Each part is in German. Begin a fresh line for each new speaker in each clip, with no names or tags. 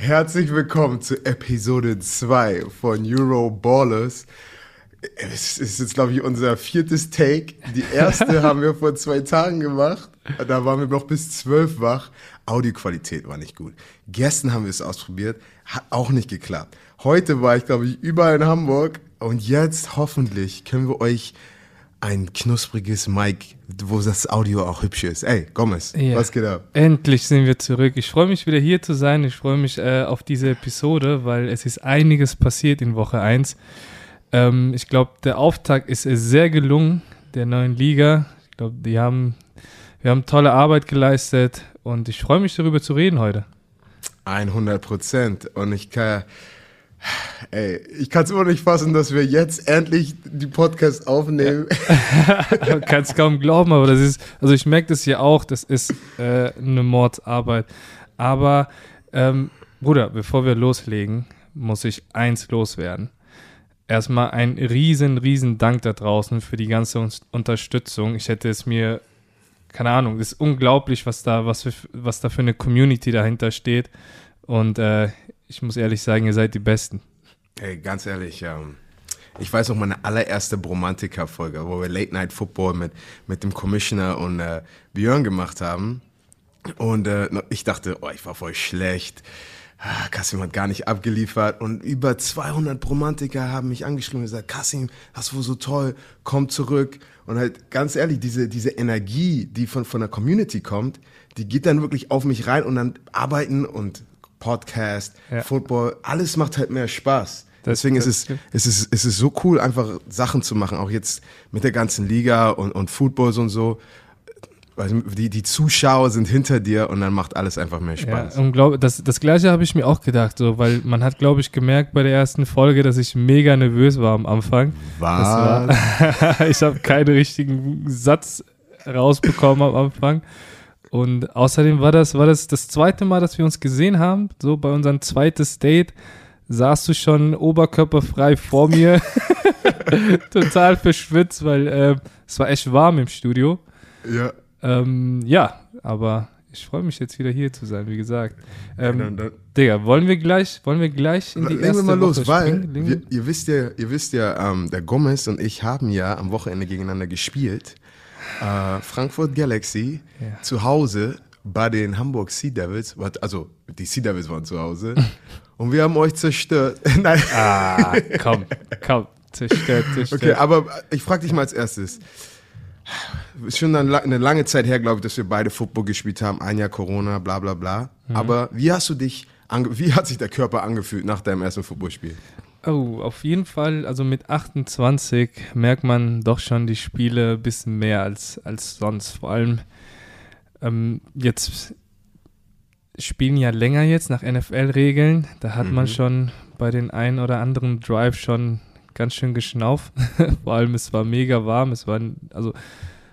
Herzlich willkommen zu Episode 2 von Euro Ballers. Es ist jetzt, glaube ich, unser viertes Take. Die erste haben wir vor zwei Tagen gemacht. Da waren wir noch bis zwölf wach. Audioqualität war nicht gut. Gestern haben wir es ausprobiert. Hat auch nicht geklappt. Heute war ich, glaube ich, überall in Hamburg. Und jetzt hoffentlich können wir euch ein knuspriges Mic, wo das Audio auch hübsch ist. Ey, Gomez, ja. was geht ab?
Endlich sind wir zurück. Ich freue mich wieder hier zu sein. Ich freue mich äh, auf diese Episode, weil es ist einiges passiert in Woche 1. Ähm, ich glaube, der Auftakt ist sehr gelungen, der neuen Liga. Ich glaube, die haben, wir haben tolle Arbeit geleistet und ich freue mich darüber zu reden heute.
100 Prozent. Und ich kann Ey, ich kann es immer nicht fassen, dass wir jetzt endlich die Podcast aufnehmen.
Ja. Kannst kaum glauben, aber das ist, also ich merke das hier auch, das ist äh, eine Mordsarbeit. Aber, ähm, Bruder, bevor wir loslegen, muss ich eins loswerden. Erstmal ein riesen, riesen Dank da draußen für die ganze Unterstützung. Ich hätte es mir, keine Ahnung, es ist unglaublich, was da, was, für, was da für eine Community dahinter steht. Und äh, ich muss ehrlich sagen, ihr seid die Besten.
Hey, ganz ehrlich, ähm, ich weiß noch meine allererste Bromantica-Folge, wo wir Late Night Football mit, mit dem Commissioner und äh, Björn gemacht haben. Und äh, ich dachte, oh, ich war voll schlecht. Ah, Kassim hat gar nicht abgeliefert und über 200 Bromantiker haben mich angeschrieben und gesagt, Kassim, das war so toll, komm zurück. Und halt ganz ehrlich, diese, diese Energie, die von, von der Community kommt, die geht dann wirklich auf mich rein und dann arbeiten und Podcast, ja. Football, alles macht halt mehr Spaß. Das, Deswegen das, ist es, es, ist, es ist so cool, einfach Sachen zu machen, auch jetzt mit der ganzen Liga und, und Footballs und so. Die, die Zuschauer sind hinter dir und dann macht alles einfach mehr Spaß.
Ja, und glaub, das, das gleiche habe ich mir auch gedacht, so, weil man hat, glaube ich, gemerkt bei der ersten Folge, dass ich mega nervös war am Anfang.
Was?
War, ich habe keinen richtigen Satz rausbekommen am Anfang. Und außerdem war das, war das das zweite Mal, dass wir uns gesehen haben. So bei unserem zweiten Date saßt du schon oberkörperfrei vor mir. Total verschwitzt, weil äh, es war echt warm im Studio.
Ja.
Ähm, ja, aber ich freue mich jetzt wieder hier zu sein, wie gesagt. Ähm, dann, dann. Digga, wollen wir gleich, wollen wir gleich in die Legen erste wir mal Woche los, weil
wir, ihr wisst ja, ihr wisst ja, ähm, der Gomez und ich haben ja am Wochenende gegeneinander gespielt äh, Frankfurt Galaxy ja. zu Hause bei den Hamburg Sea Devils, also die Sea Devils waren zu Hause und wir haben euch zerstört.
Nein. Ah, komm, komm, zerstört, zerstört.
Okay, aber ich frage dich mal als erstes. Ist schon eine lange Zeit her, glaube ich, dass wir beide Football gespielt haben. Ein Jahr Corona, bla bla bla. Mhm. Aber wie hast du dich, wie hat sich der Körper angefühlt nach deinem ersten Footballspiel?
Oh, auf jeden Fall, also mit 28 merkt man doch schon die Spiele ein bisschen mehr als, als sonst. Vor allem ähm, jetzt spielen ja länger jetzt nach NFL-Regeln. Da hat mhm. man schon bei den einen oder anderen Drive schon ganz schön geschnauft. Vor allem es war mega warm. Es war also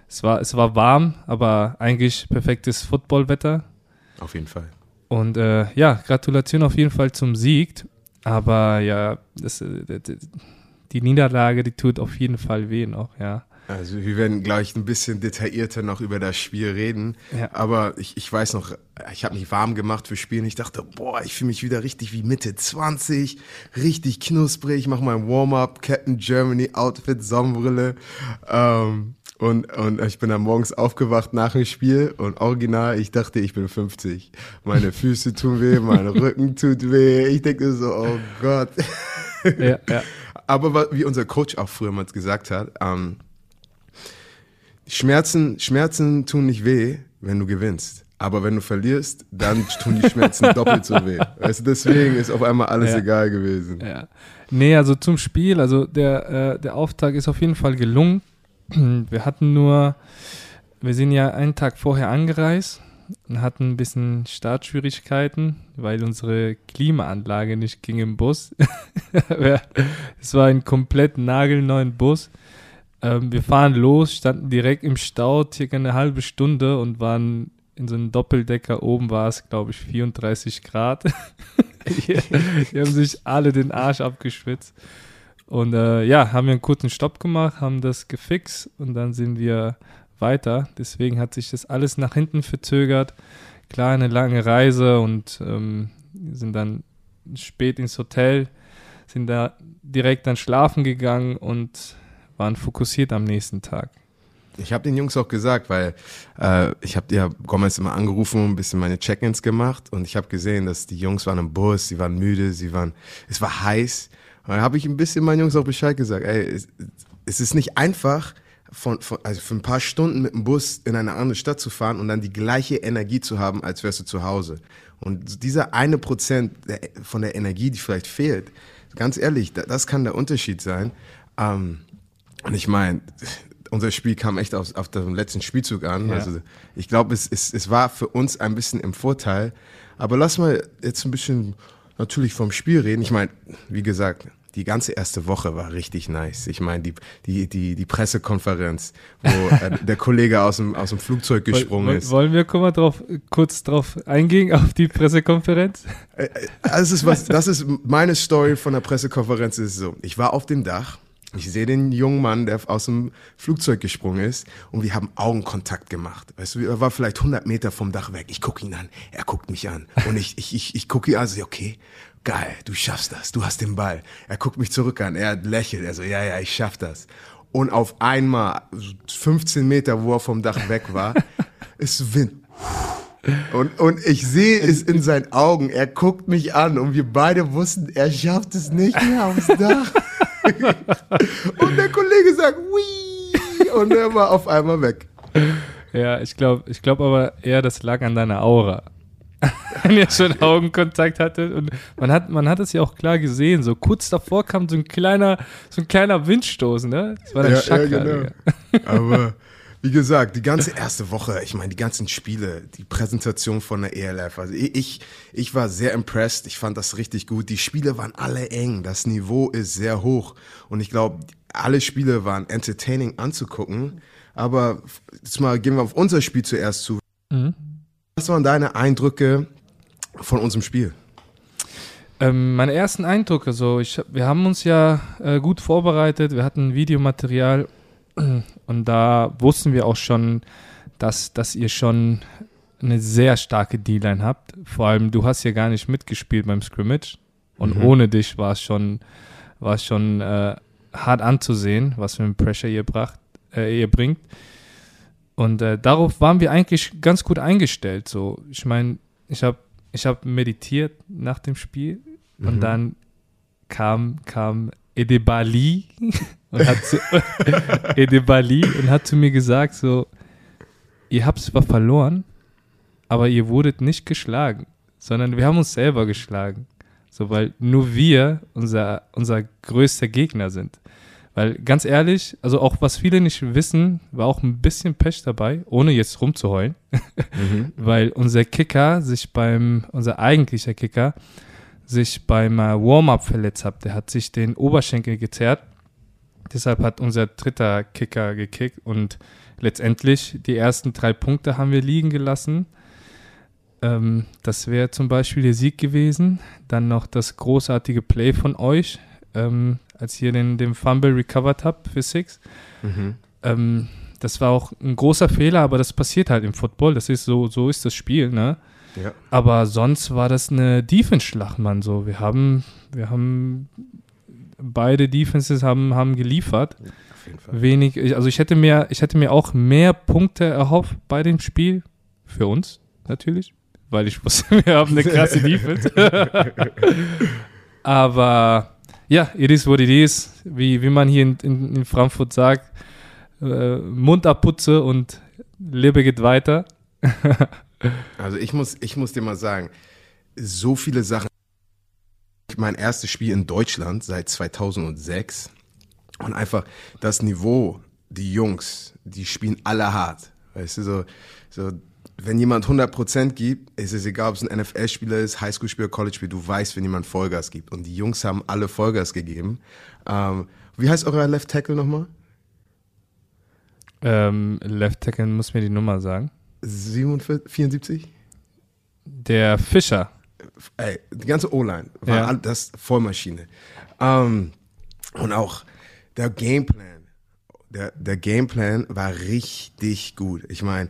es war es war warm, aber eigentlich perfektes Footballwetter.
Auf jeden Fall.
Und äh, ja, Gratulation auf jeden Fall zum Sieg. Aber ja, das, äh, die Niederlage, die tut auf jeden Fall weh noch, ja.
Also wir werden gleich ein bisschen detaillierter noch über das Spiel reden. Ja. Aber ich, ich weiß noch, ich habe mich warm gemacht für Spielen. Ich dachte, boah, ich fühle mich wieder richtig wie Mitte 20, richtig knusprig. Ich mache mein Warm-up, Captain Germany Outfit, Sonnenbrille. Ähm, und, und ich bin dann morgens aufgewacht nach dem Spiel und original, ich dachte, ich bin 50. Meine Füße tun weh, mein Rücken tut weh. Ich denke so, oh Gott. Ja, ja. Aber wie unser Coach auch früher mal gesagt hat, ähm, Schmerzen, Schmerzen tun nicht weh, wenn du gewinnst. Aber wenn du verlierst, dann tun die Schmerzen doppelt so weh. Weißt du, deswegen ist auf einmal alles ja. egal gewesen.
Ja. Nee, also zum Spiel, also der, äh, der Auftakt ist auf jeden Fall gelungen. Wir hatten nur, wir sind ja einen Tag vorher angereist und hatten ein bisschen Startschwierigkeiten, weil unsere Klimaanlage nicht ging im Bus. es war ein komplett nagelneuen Bus. Ähm, wir fahren los, standen direkt im Stau, circa eine halbe Stunde und waren in so einem Doppeldecker. Oben war es, glaube ich, 34 Grad. die, die haben sich alle den Arsch abgeschwitzt. Und äh, ja, haben wir einen kurzen Stopp gemacht, haben das gefixt und dann sind wir weiter. Deswegen hat sich das alles nach hinten verzögert. Klar, eine lange Reise und ähm, sind dann spät ins Hotel, sind da direkt dann schlafen gegangen und waren fokussiert am nächsten Tag.
Ich habe den Jungs auch gesagt, weil äh, ich habe ja Gomez immer angerufen ein bisschen meine Check-ins gemacht und ich habe gesehen, dass die Jungs waren im Bus, sie waren müde, sie waren, es war heiß. Und dann habe ich ein bisschen meinen Jungs auch Bescheid gesagt, ey, es, es ist nicht einfach, von, von, also für ein paar Stunden mit dem Bus in eine andere Stadt zu fahren und dann die gleiche Energie zu haben, als wärst du zu Hause. Und dieser eine Prozent von der Energie, die vielleicht fehlt, ganz ehrlich, das kann der Unterschied sein. Ähm, und ich meine, unser Spiel kam echt auf, auf dem letzten Spielzug an. Ja. Also ich glaube, es, es, es war für uns ein bisschen im Vorteil. Aber lass mal jetzt ein bisschen natürlich vom Spiel reden. Ich meine, wie gesagt, die ganze erste Woche war richtig nice. Ich meine, die, die, die, die Pressekonferenz, wo äh, der Kollege aus dem, aus dem Flugzeug gesprungen ist.
Wollen wir mal drauf, kurz drauf eingehen, auf die Pressekonferenz?
Äh, äh, das ist, was, das ist meine Story von der Pressekonferenz. Ist so, ich war auf dem Dach ich sehe den jungen Mann, der aus dem Flugzeug gesprungen ist und wir haben Augenkontakt gemacht. Weißt du, er war vielleicht 100 Meter vom Dach weg. Ich gucke ihn an, er guckt mich an und ich, ich, ich, ich gucke ihn an, so, okay, geil, du schaffst das, du hast den Ball. Er guckt mich zurück an, er lächelt, er so, ja, ja, ich schaff das. Und auf einmal, 15 Meter, wo er vom Dach weg war, ist Wind. Und, und ich sehe es in seinen Augen, er guckt mich an und wir beide wussten, er schafft es nicht mehr aufs Dach. und der Kollege sagt, Wii! Und er war auf einmal weg.
Ja, ich glaube ich glaub aber eher, das lag an deiner Aura. Wenn ihr schon Augenkontakt hattet. Und man hat, man hat es ja auch klar gesehen. So kurz davor kam so ein kleiner, so ein kleiner Windstoß, ne? Das war der ja, Chakra. Ja, genau.
Aber wie gesagt, die ganze erste Woche, ich meine, die ganzen Spiele, die Präsentation von der ELF, also ich, ich war sehr impressed, ich fand das richtig gut. Die Spiele waren alle eng, das Niveau ist sehr hoch und ich glaube, alle Spiele waren entertaining anzugucken. Aber jetzt mal gehen wir auf unser Spiel zuerst zu. Mhm. Was waren deine Eindrücke von unserem Spiel?
Ähm, meine ersten Eindrücke, so ich, wir haben uns ja äh, gut vorbereitet, wir hatten Videomaterial und da wussten wir auch schon, dass, dass ihr schon eine sehr starke D-Line habt. Vor allem, du hast ja gar nicht mitgespielt beim Scrimmage. Und mhm. ohne dich war es schon, war es schon äh, hart anzusehen, was für ein Pressure ihr, bracht, äh, ihr bringt. Und äh, darauf waren wir eigentlich ganz gut eingestellt. So, ich meine, ich habe ich hab meditiert nach dem Spiel mhm. und dann kam, kam Edebali und hat zu, Edebali und hat zu mir gesagt so, ihr habt zwar verloren, aber ihr wurdet nicht geschlagen, sondern wir haben uns selber geschlagen. So, weil nur wir unser, unser größter Gegner sind. Weil ganz ehrlich, also auch was viele nicht wissen, war auch ein bisschen Pech dabei, ohne jetzt rumzuheulen. Mhm. Weil unser Kicker sich beim, unser eigentlicher Kicker, sich beim äh, Warm-up verletzt hat. Der hat sich den Oberschenkel gezerrt. Deshalb hat unser dritter Kicker gekickt und letztendlich die ersten drei Punkte haben wir liegen gelassen. Ähm, das wäre zum Beispiel der Sieg gewesen. Dann noch das großartige Play von euch, ähm, als ihr den, den Fumble recovered habt für Six. Mhm. Ähm, das war auch ein großer Fehler, aber das passiert halt im Football. Das ist so, so ist das Spiel, ne? Ja. Aber sonst war das eine Defense-Schlacht, Mann. So, wir haben, wir haben beide Defenses haben, haben geliefert. Auf jeden Fall. Wenig, also ich hätte mir, ich hätte mir auch mehr Punkte erhofft bei dem Spiel. Für uns, natürlich. Weil ich wusste, wir haben eine krasse Defense. Aber ja, it is what it is. Wie, wie man hier in, in, in Frankfurt sagt, äh, Mund abputze und Lebe geht weiter.
Also ich muss, ich muss dir mal sagen, so viele Sachen. Mein erstes Spiel in Deutschland seit 2006 und einfach das Niveau, die Jungs, die spielen alle hart. Weißt du, so, so wenn jemand 100% gibt, ist es egal, ob es ein NFL-Spieler ist, Highschool-Spieler, College-Spieler, du weißt, wenn jemand Vollgas gibt. Und die Jungs haben alle Vollgas gegeben. Ähm, wie heißt euer Left Tackle nochmal?
Ähm, Left Tackle muss mir die Nummer sagen.
74?
Der Fischer.
Ey, die ganze O-Line war ja. das Vollmaschine. Um, ähm, und auch der Gameplan. Der, der Gameplan war richtig gut. Ich meine,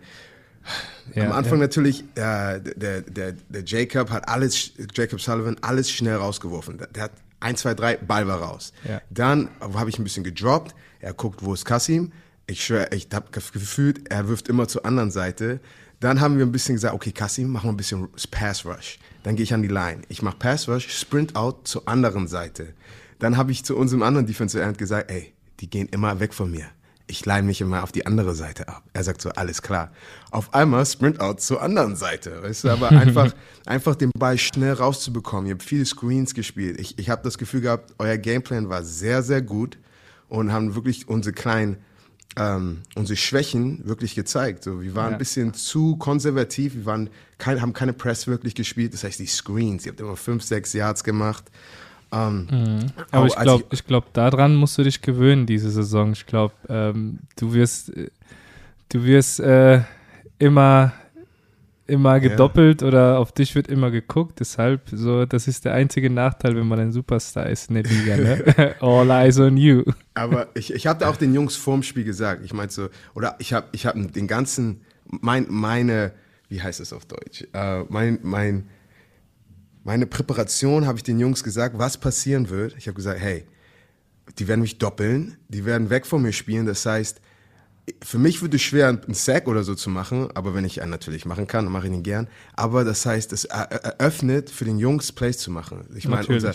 Ja, Am Anfang ja. natürlich, äh, der, der, der Jacob hat alles, Jacob Sullivan, alles schnell rausgeworfen. Der hat 1, 2, 3, Ball war raus. Ja. Dann habe ich ein bisschen gedroppt. Er guckt, wo ist Kasim? Ich schwöre, ich habe gefühlt, er wirft immer zur anderen Seite. Dann haben wir ein bisschen gesagt, okay, Kasim, mach mal ein bisschen Pass Rush. Dann gehe ich an die Line. Ich mache Pass Rush, Sprint Out zur anderen Seite. Dann habe ich zu unserem anderen Defensive End gesagt, ey, die gehen immer weg von mir ich leine mich immer auf die andere Seite ab. Er sagt so, alles klar. Auf einmal Sprint out zur anderen Seite. Weißt du, aber einfach, einfach den Ball schnell rauszubekommen. Ihr habt viele Screens gespielt. Ich, ich habe das Gefühl gehabt, euer Gameplan war sehr, sehr gut und haben wirklich unsere kleinen, ähm, unsere Schwächen wirklich gezeigt. So, wir waren ja. ein bisschen zu konservativ. Wir waren kein, haben keine Press wirklich gespielt. Das heißt, die Screens, ihr habt immer fünf, sechs Yards gemacht.
Ähm, mhm. Aber ich glaube, ich glaube, daran musst du dich gewöhnen diese Saison. Ich glaube, ähm, du wirst, du wirst äh, immer, immer gedoppelt ja. oder auf dich wird immer geguckt. Deshalb so, das ist der einzige Nachteil, wenn man ein Superstar ist in der Liga. Ne? All eyes on you.
Aber ich, ich habe auch den Jungs vorm Spiel gesagt. Ich meinte so, oder ich habe, ich habe den ganzen, mein, meine, wie heißt es auf Deutsch? Uh, mein, mein meine Präparation habe ich den Jungs gesagt, was passieren wird. Ich habe gesagt, hey, die werden mich doppeln, die werden weg von mir spielen. Das heißt, für mich wird es schwer, einen Sack oder so zu machen, aber wenn ich einen natürlich machen kann, dann mache ich ihn gern. Aber das heißt, es eröffnet für den Jungs Plays zu machen. Ich meine, unser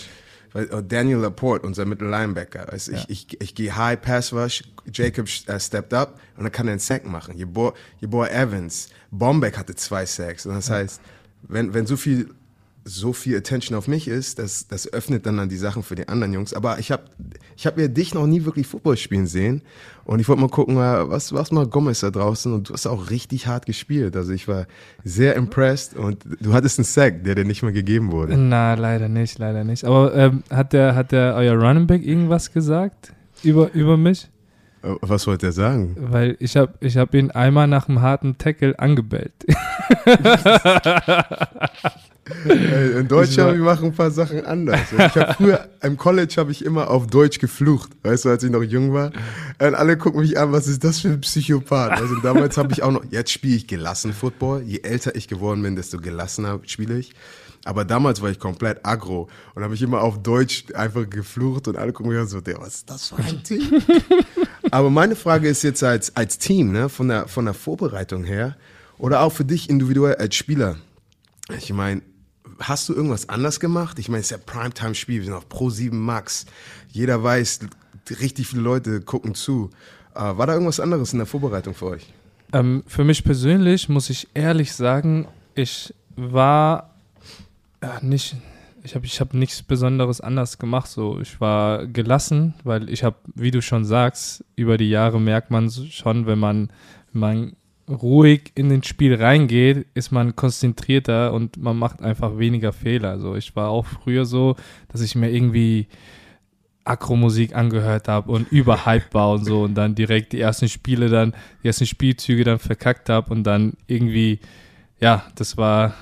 oh, Daniel Laporte, unser Mittel Linebacker, also ja. ich, ich, ich gehe High Pass Rush, Jacob uh, stepped up und dann kann er einen Sack machen. Your boy, your boy Evans, Bombeck hatte zwei Sacks. Und das heißt, wenn, wenn so viel so viel Attention auf mich ist, das, das öffnet dann, dann die Sachen für die anderen Jungs. Aber ich habe ich hab ja dich noch nie wirklich Football spielen sehen. Und ich wollte mal gucken, was, was mal Gomez da draußen. Und du hast auch richtig hart gespielt. Also ich war sehr impressed. Und du hattest einen Sack, der dir nicht mal gegeben wurde.
Na, leider nicht, leider nicht. Aber ähm, hat, der, hat der euer Running Back irgendwas gesagt über, über mich?
Äh, was wollte er sagen?
Weil ich habe ich hab ihn einmal nach einem harten Tackle angebellt.
In Deutschland, wir machen ein paar Sachen anders. Ich habe früher, im College habe ich immer auf Deutsch geflucht, weißt du, als ich noch jung war. Und alle gucken mich an, was ist das für ein Psychopath? Also damals habe ich auch noch, jetzt spiele ich gelassen Football. Je älter ich geworden bin, desto gelassener spiele ich. Aber damals war ich komplett aggro und habe ich immer auf Deutsch einfach geflucht und alle gucken mich an so, der, was ist das für ein Team? Aber meine Frage ist jetzt als, als Team, ne, von der, von der Vorbereitung her oder auch für dich individuell als Spieler. Ich meine, hast du irgendwas anders gemacht? Ich meine, es ist ja Primetime-Spiel, wir sind auf Pro 7 Max. Jeder weiß, richtig viele Leute gucken zu. Äh, war da irgendwas anderes in der Vorbereitung für euch?
Ähm, für mich persönlich muss ich ehrlich sagen, ich war äh, nicht, ich habe ich hab nichts Besonderes anders gemacht. So, ich war gelassen, weil ich habe, wie du schon sagst, über die Jahre merkt man schon, wenn man, wenn man ruhig in den Spiel reingeht, ist man konzentrierter und man macht einfach weniger Fehler. Also ich war auch früher so, dass ich mir irgendwie Akro-Musik angehört habe und überhyped war und so und dann direkt die ersten Spiele dann, die ersten Spielzüge dann verkackt habe und dann irgendwie, ja, das war,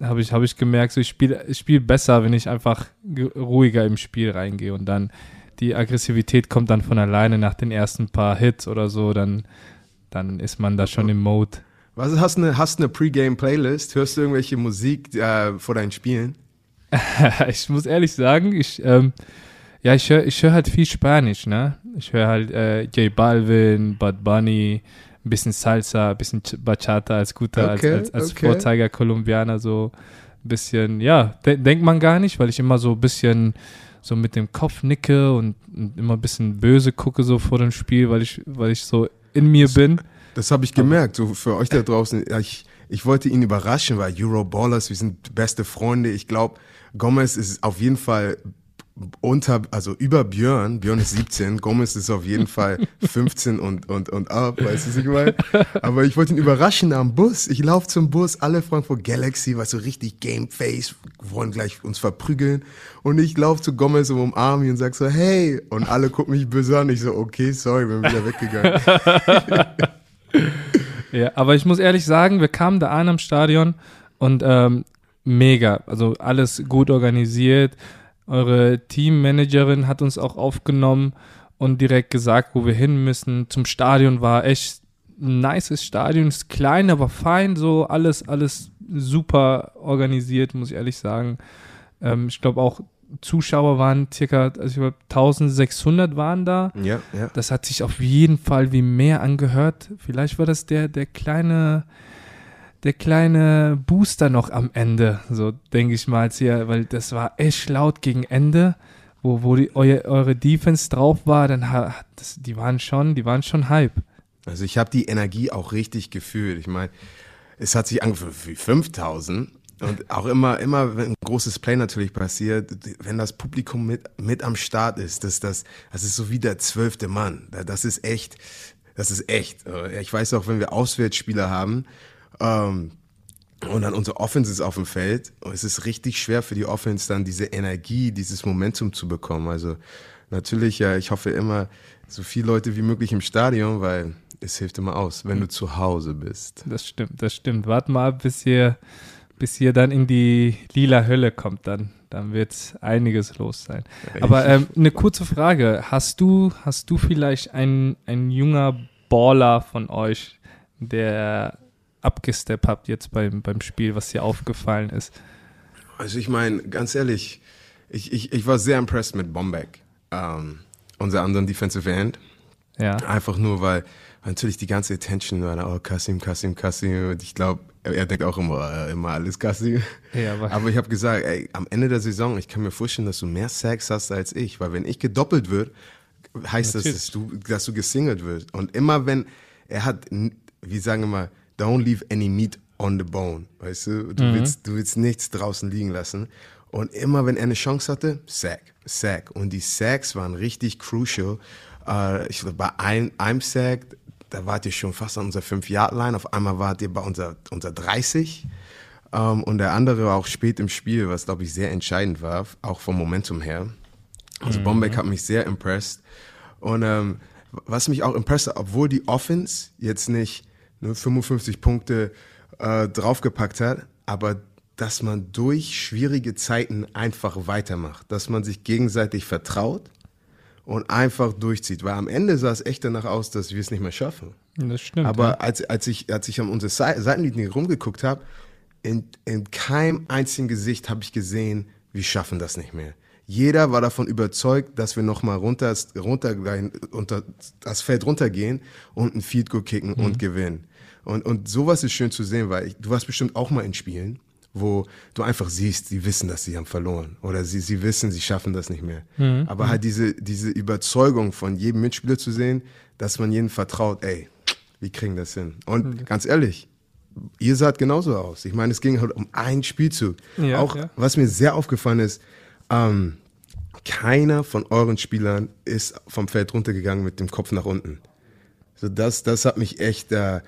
habe ich, hab ich gemerkt, so ich spiele ich spiel besser, wenn ich einfach ruhiger im Spiel reingehe und dann die Aggressivität kommt dann von alleine nach den ersten paar Hits oder so, dann dann ist man da schon im Mode.
Was, hast du eine, hast eine Pre-Game-Playlist? Hörst du irgendwelche Musik äh, vor deinen Spielen?
ich muss ehrlich sagen, ich, ähm, ja, ich höre ich hör halt viel Spanisch, ne? Ich höre halt äh, J Balvin, Bud Bunny, ein bisschen Salsa, ein bisschen Bachata als guter, okay, als, als, als okay. Vorzeiger Kolumbianer, so ein bisschen, ja, de denkt man gar nicht, weil ich immer so ein bisschen so mit dem Kopf nicke und, und immer ein bisschen böse gucke so vor dem Spiel, weil ich, weil ich so in mir bin.
Das habe ich gemerkt, so für euch da draußen. Ich, ich wollte ihn überraschen, weil Euroballers, wir sind beste Freunde. Ich glaube, Gomez ist auf jeden Fall unter, also über Björn, Björn ist 17, Gomez ist auf jeden Fall 15 und, und, und ab, weißt du, was ich meine? Aber ich wollte ihn überraschen am Bus. Ich laufe zum Bus, alle Frankfurt Galaxy, weißt du, richtig Gameface, wollen gleich uns verprügeln. Und ich laufe zu Gomez und umarme ihn und sag so, hey! Und alle gucken mich böse an. Ich so, okay, sorry, bin wieder weggegangen.
ja, aber ich muss ehrlich sagen, wir kamen da an am Stadion und ähm, mega, also alles gut organisiert eure Teammanagerin hat uns auch aufgenommen und direkt gesagt, wo wir hin müssen. Zum Stadion war echt ein nices Stadion, ist klein, aber fein, so alles, alles super organisiert, muss ich ehrlich sagen. Ähm, ich glaube auch Zuschauer waren circa, also ich glaube 1600 waren da.
Ja, ja.
Das hat sich auf jeden Fall wie mehr angehört. Vielleicht war das der, der kleine, der kleine Booster noch am Ende, so denke ich mal hier, weil das war echt laut gegen Ende, wo, wo die, eu, eure Defense drauf war, dann das, die waren schon, die waren schon Hype.
Also ich habe die Energie auch richtig gefühlt. Ich meine, es hat sich angefühlt wie 5000 und auch immer, immer, wenn ein großes Play natürlich passiert, wenn das Publikum mit, mit am Start ist, das, das, das ist so wie der zwölfte Mann. Das ist echt, das ist echt. Ich weiß auch, wenn wir Auswärtsspieler haben, ähm, und dann unsere Offense ist auf dem Feld. Und es ist richtig schwer für die Offense dann diese Energie, dieses Momentum zu bekommen. Also natürlich, ja, ich hoffe immer so viele Leute wie möglich im Stadion, weil es hilft immer aus, wenn du zu Hause bist.
Das stimmt, das stimmt. Wart mal, bis ihr, bis ihr dann in die lila Hölle kommt, dann, dann wird einiges los sein. Aber ähm, eine kurze Frage. Hast du, hast du vielleicht ein, ein junger Baller von euch, der abgesteppt habt jetzt beim, beim Spiel, was dir aufgefallen ist?
Also ich meine, ganz ehrlich, ich, ich, ich war sehr impressed mit Bombeck, ähm, unser anderen Defensive End.
Ja.
Einfach nur, weil natürlich die ganze Attention war, oh, Kassim, Kassim, Kassim. Und ich glaube, er denkt auch immer, äh, immer alles Kassim.
Ja, aber,
aber ich habe gesagt, ey, am Ende der Saison, ich kann mir vorstellen, dass du mehr Sex hast als ich. Weil wenn ich gedoppelt wird, heißt natürlich. das, dass du, dass du gesingelt wirst. Und immer wenn, er hat, wie sagen wir mal, don't leave any meat on the bone. Weißt du? Du, mhm. willst, du willst nichts draußen liegen lassen. Und immer wenn er eine Chance hatte, Sack, Sack. Und die Sacks waren richtig crucial. Uh, ich glaube, bei einem, einem Sack, da wart ihr schon fast an unserer 5-Yard-Line. Auf einmal wart ihr bei unserer, unser 30. Um, ähm, und der andere war auch spät im Spiel, was, glaube ich, sehr entscheidend war, auch vom Momentum her. Also mhm. Bombeck hat mich sehr impressed. Und ähm, was mich auch impressed hat, obwohl die Offense jetzt nicht ne, 55 Punkte äh, draufgepackt hat, aber dass man durch schwierige Zeiten einfach weitermacht, dass man sich gegenseitig vertraut und einfach durchzieht. Weil am Ende sah es echt danach aus, dass wir es nicht mehr schaffen.
Das stimmt.
Aber ja. als, als, ich, als ich an unsere Seitenlinie rumgeguckt habe, in, in keinem einzigen Gesicht habe ich gesehen, wir schaffen das nicht mehr. Jeder war davon überzeugt, dass wir nochmal runter, runter, unter das Feld runtergehen und ein Field Goal kicken mhm. und gewinnen. Und, und sowas ist schön zu sehen, weil ich, du warst bestimmt auch mal in Spielen, wo du einfach siehst, sie wissen, dass sie haben verloren. Oder sie, sie wissen, sie schaffen das nicht mehr. Mhm. Aber halt diese, diese Überzeugung von jedem Mitspieler zu sehen, dass man jedem vertraut, ey, wir kriegen das hin. Und mhm. ganz ehrlich, ihr saht genauso aus. Ich meine, es ging halt um einen Spielzug. Ja, auch ja. was mir sehr aufgefallen ist, ähm, keiner von euren Spielern ist vom Feld runtergegangen mit dem Kopf nach unten. So das, das hat mich echt äh,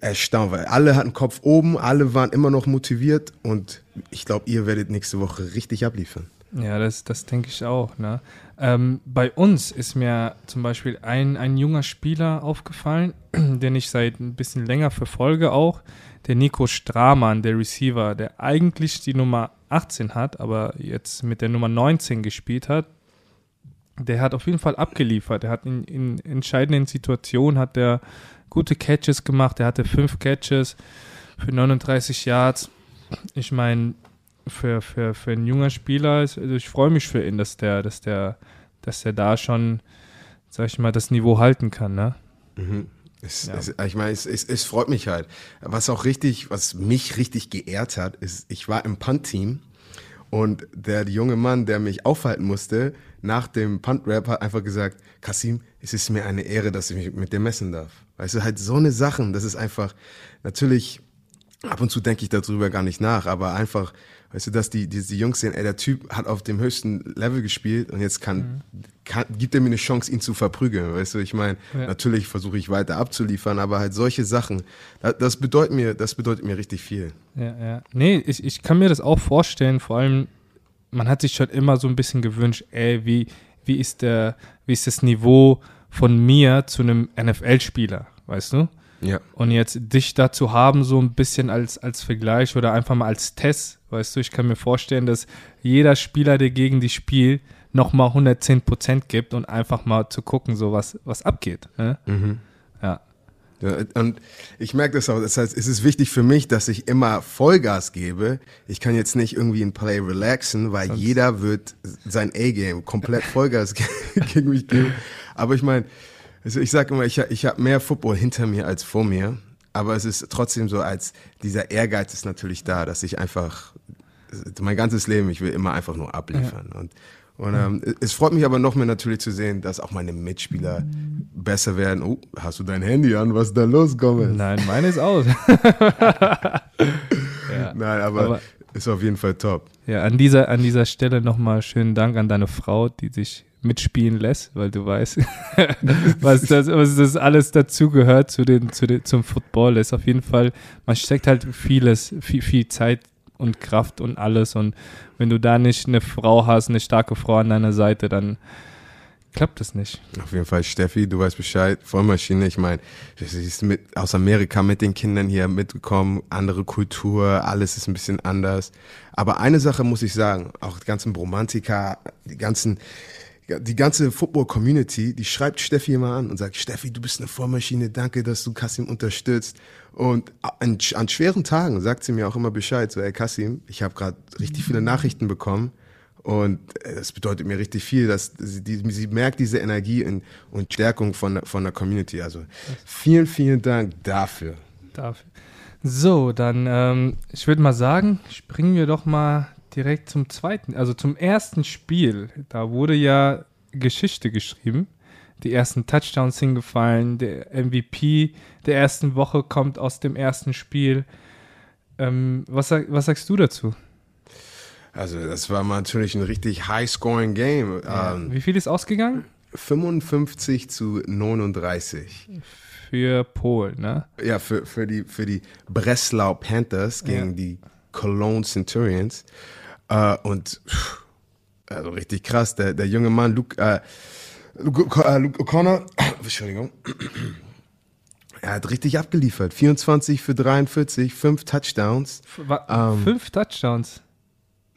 erstaunt, weil alle hatten Kopf oben, alle waren immer noch motiviert und ich glaube, ihr werdet nächste Woche richtig abliefern.
Ja, das, das denke ich auch. Ne? Ähm, bei uns ist mir zum Beispiel ein, ein junger Spieler aufgefallen, den ich seit ein bisschen länger verfolge auch, der Nico Stramann, der Receiver, der eigentlich die Nummer 18 hat, aber jetzt mit der Nummer 19 gespielt hat. Der hat auf jeden Fall abgeliefert. Er hat in, in entscheidenden Situationen hat der gute Catches gemacht. Er hatte fünf Catches für 39 Yards. Ich meine, für, für, für einen junger Spieler, also ich freue mich für ihn, dass der, dass der, dass der da schon, sag ich mal, das Niveau halten kann, ne?
Mhm. Es, ja. es, ich meine, es, es, freut mich halt. Was auch richtig, was mich richtig geehrt hat, ist, ich war im Punt-Team und der junge Mann, der mich aufhalten musste, nach dem Punt-Rap hat einfach gesagt, Kasim, es ist mir eine Ehre, dass ich mich mit dir messen darf. Weißt du, halt so eine Sachen, das ist einfach, natürlich, ab und zu denke ich darüber gar nicht nach, aber einfach, weißt du, dass die, diese Jungs sehen, ey, der Typ hat auf dem höchsten Level gespielt und jetzt kann, mhm. kann gibt er mir eine Chance, ihn zu verprügeln, weißt du, ich meine, ja. natürlich versuche ich weiter abzuliefern, aber halt solche Sachen, das, das, bedeutet mir, das bedeutet mir richtig viel.
Ja, ja. Nee, ich, ich kann mir das auch vorstellen, vor allem, man hat sich schon immer so ein bisschen gewünscht, ey, wie, wie ist der, wie ist das Niveau von mir zu einem NFL-Spieler, weißt du?
Ja.
Und jetzt dich dazu haben, so ein bisschen als, als Vergleich oder einfach mal als Test, weißt du, ich kann mir vorstellen, dass jeder Spieler, der gegen dich spielt, nochmal 110 Prozent gibt und einfach mal zu gucken, so was, was abgeht. Ne?
Mhm. Und ich merke das auch. Das heißt, es ist wichtig für mich, dass ich immer Vollgas gebe. Ich kann jetzt nicht irgendwie ein Play relaxen, weil Sonst. jeder wird sein A-Game komplett Vollgas gegen mich geben. Aber ich meine, also ich sage immer, ich, ich habe mehr Football hinter mir als vor mir. Aber es ist trotzdem so, als dieser Ehrgeiz ist natürlich da, dass ich einfach mein ganzes Leben, ich will immer einfach nur abliefern. Ja. Und und ähm, es freut mich aber noch mehr natürlich zu sehen, dass auch meine Mitspieler besser werden. Oh, hast du dein Handy an? Was ist da los, Gomez?
Nein, meine ist aus.
ja. Nein, aber, aber, ist auf jeden Fall top.
Ja, an dieser, an dieser Stelle nochmal schönen Dank an deine Frau, die sich mitspielen lässt, weil du weißt, was, das, was das alles dazugehört zu den, zu den, zum Football. Ist auf jeden Fall, man steckt halt vieles, viel, viel Zeit und Kraft und alles. Und wenn du da nicht eine Frau hast, eine starke Frau an deiner Seite, dann klappt es nicht.
Auf jeden Fall, Steffi, du weißt Bescheid, Vollmaschine, ich meine, sie ist mit, aus Amerika mit den Kindern hier mitgekommen, andere Kultur, alles ist ein bisschen anders. Aber eine Sache muss ich sagen, auch die ganzen Romantiker, die ganzen, die ganze Football-Community, die schreibt Steffi immer an und sagt, Steffi, du bist eine Vollmaschine, danke, dass du Kassim unterstützt. Und an, an schweren Tagen sagt sie mir auch immer Bescheid, so, ey Kassim, ich habe gerade richtig viele Nachrichten bekommen und äh, das bedeutet mir richtig viel, dass sie, die, sie merkt diese Energie in, und Stärkung von, von der Community. Also vielen, vielen Dank dafür.
Dafür. So, dann, ähm, ich würde mal sagen, springen wir doch mal direkt zum zweiten, also zum ersten Spiel. Da wurde ja Geschichte geschrieben. Die ersten Touchdowns hingefallen. Der MVP der ersten Woche kommt aus dem ersten Spiel. Ähm, was, was sagst du dazu?
Also, das war natürlich ein richtig high-scoring Game.
Ja. Ähm, Wie viel ist ausgegangen?
55 zu 39.
Für Polen, ne?
Ja, für, für, die, für die Breslau Panthers gegen ja. die Cologne Centurions. Äh, und also richtig krass, der, der junge Mann, Luke, äh, Luke, äh, Luke O'Connor, Entschuldigung, er hat richtig abgeliefert. 24 für 43, fünf Touchdowns.
Ähm, fünf Touchdowns?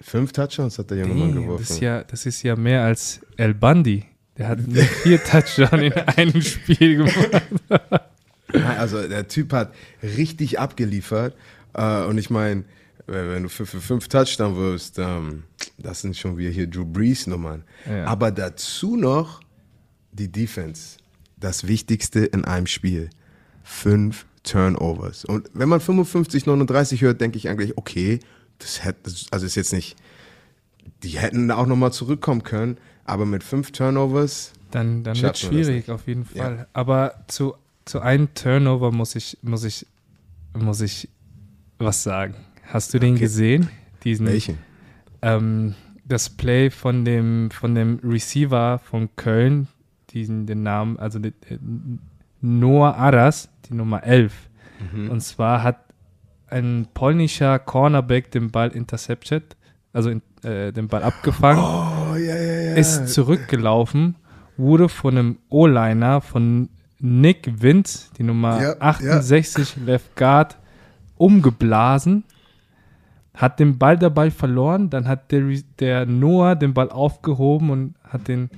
Fünf Touchdowns hat der junge Mann geworfen.
Das ist, ja, das ist ja mehr als El Bandi. Der hat vier Touchdowns in einem Spiel gemacht.
also der Typ hat richtig abgeliefert. Äh, und ich meine, wenn du für, für fünf Touchdowns wirst, ähm, das sind schon wieder hier Drew Brees Nummern. Ja. Aber dazu noch die Defense. Das Wichtigste in einem Spiel. Fünf Turnovers. Und wenn man 55, 39 hört, denke ich eigentlich, okay, das hätte, also ist jetzt nicht, die hätten auch nochmal zurückkommen können, aber mit fünf Turnovers.
Dann, dann wird es schwierig, auf jeden Fall. Ja. Aber zu, zu einem Turnover muss ich, muss ich, muss ich was sagen. Hast du den gesehen? Diesen,
Welchen?
Ähm, das Play von dem, von dem Receiver von Köln, diesen den Namen, also den, äh, Noah Aras, die Nummer 11. Mhm. Und zwar hat ein polnischer Cornerback den Ball intercepted, also in, äh, den Ball abgefangen,
oh, yeah, yeah, yeah.
ist zurückgelaufen, wurde von einem O-Liner von Nick Vince, die Nummer 68 Left Guard, umgeblasen hat den Ball dabei verloren, dann hat der, der Noah den Ball aufgehoben und hat den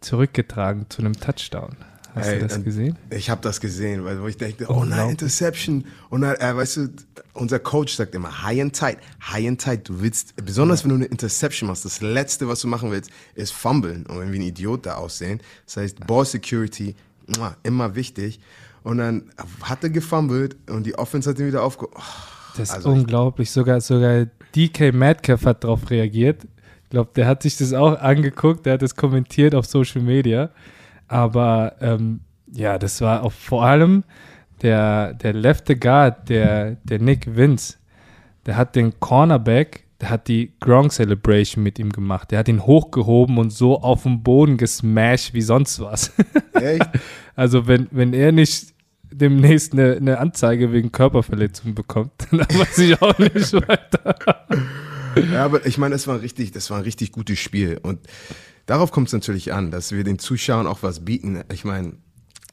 zurückgetragen zu einem Touchdown. Hast Ey, du das gesehen?
Ich habe das gesehen, weil ich dachte, oh nein, Interception. Und dann, äh, weißt du, unser Coach sagt immer, high and tight, high and tight. Du willst, besonders ja. wenn du eine Interception machst, das Letzte, was du machen willst, ist fummeln und irgendwie ein Idiot da aussehen. Das heißt, Ball Security, immer wichtig. Und dann hat er gefummelt und die Offense hat ihn wieder aufgehoben. Oh.
Das ist also unglaublich. Sogar, sogar DK Metcalf hat darauf reagiert. Ich glaube, der hat sich das auch angeguckt, der hat das kommentiert auf Social Media. Aber ähm, ja, das war auch vor allem der, der Left Guard, der, der Nick Vince, der hat den Cornerback, der hat die Gronk Celebration mit ihm gemacht. Der hat ihn hochgehoben und so auf den Boden gesmashed wie sonst was. Echt? also wenn, wenn er nicht demnächst eine, eine Anzeige wegen Körperverletzung bekommt, dann weiß ich auch nicht weiter.
Ja, aber ich meine, es war richtig, das war ein richtig gutes Spiel. Und darauf kommt es natürlich an, dass wir den Zuschauern auch was bieten. Ich meine,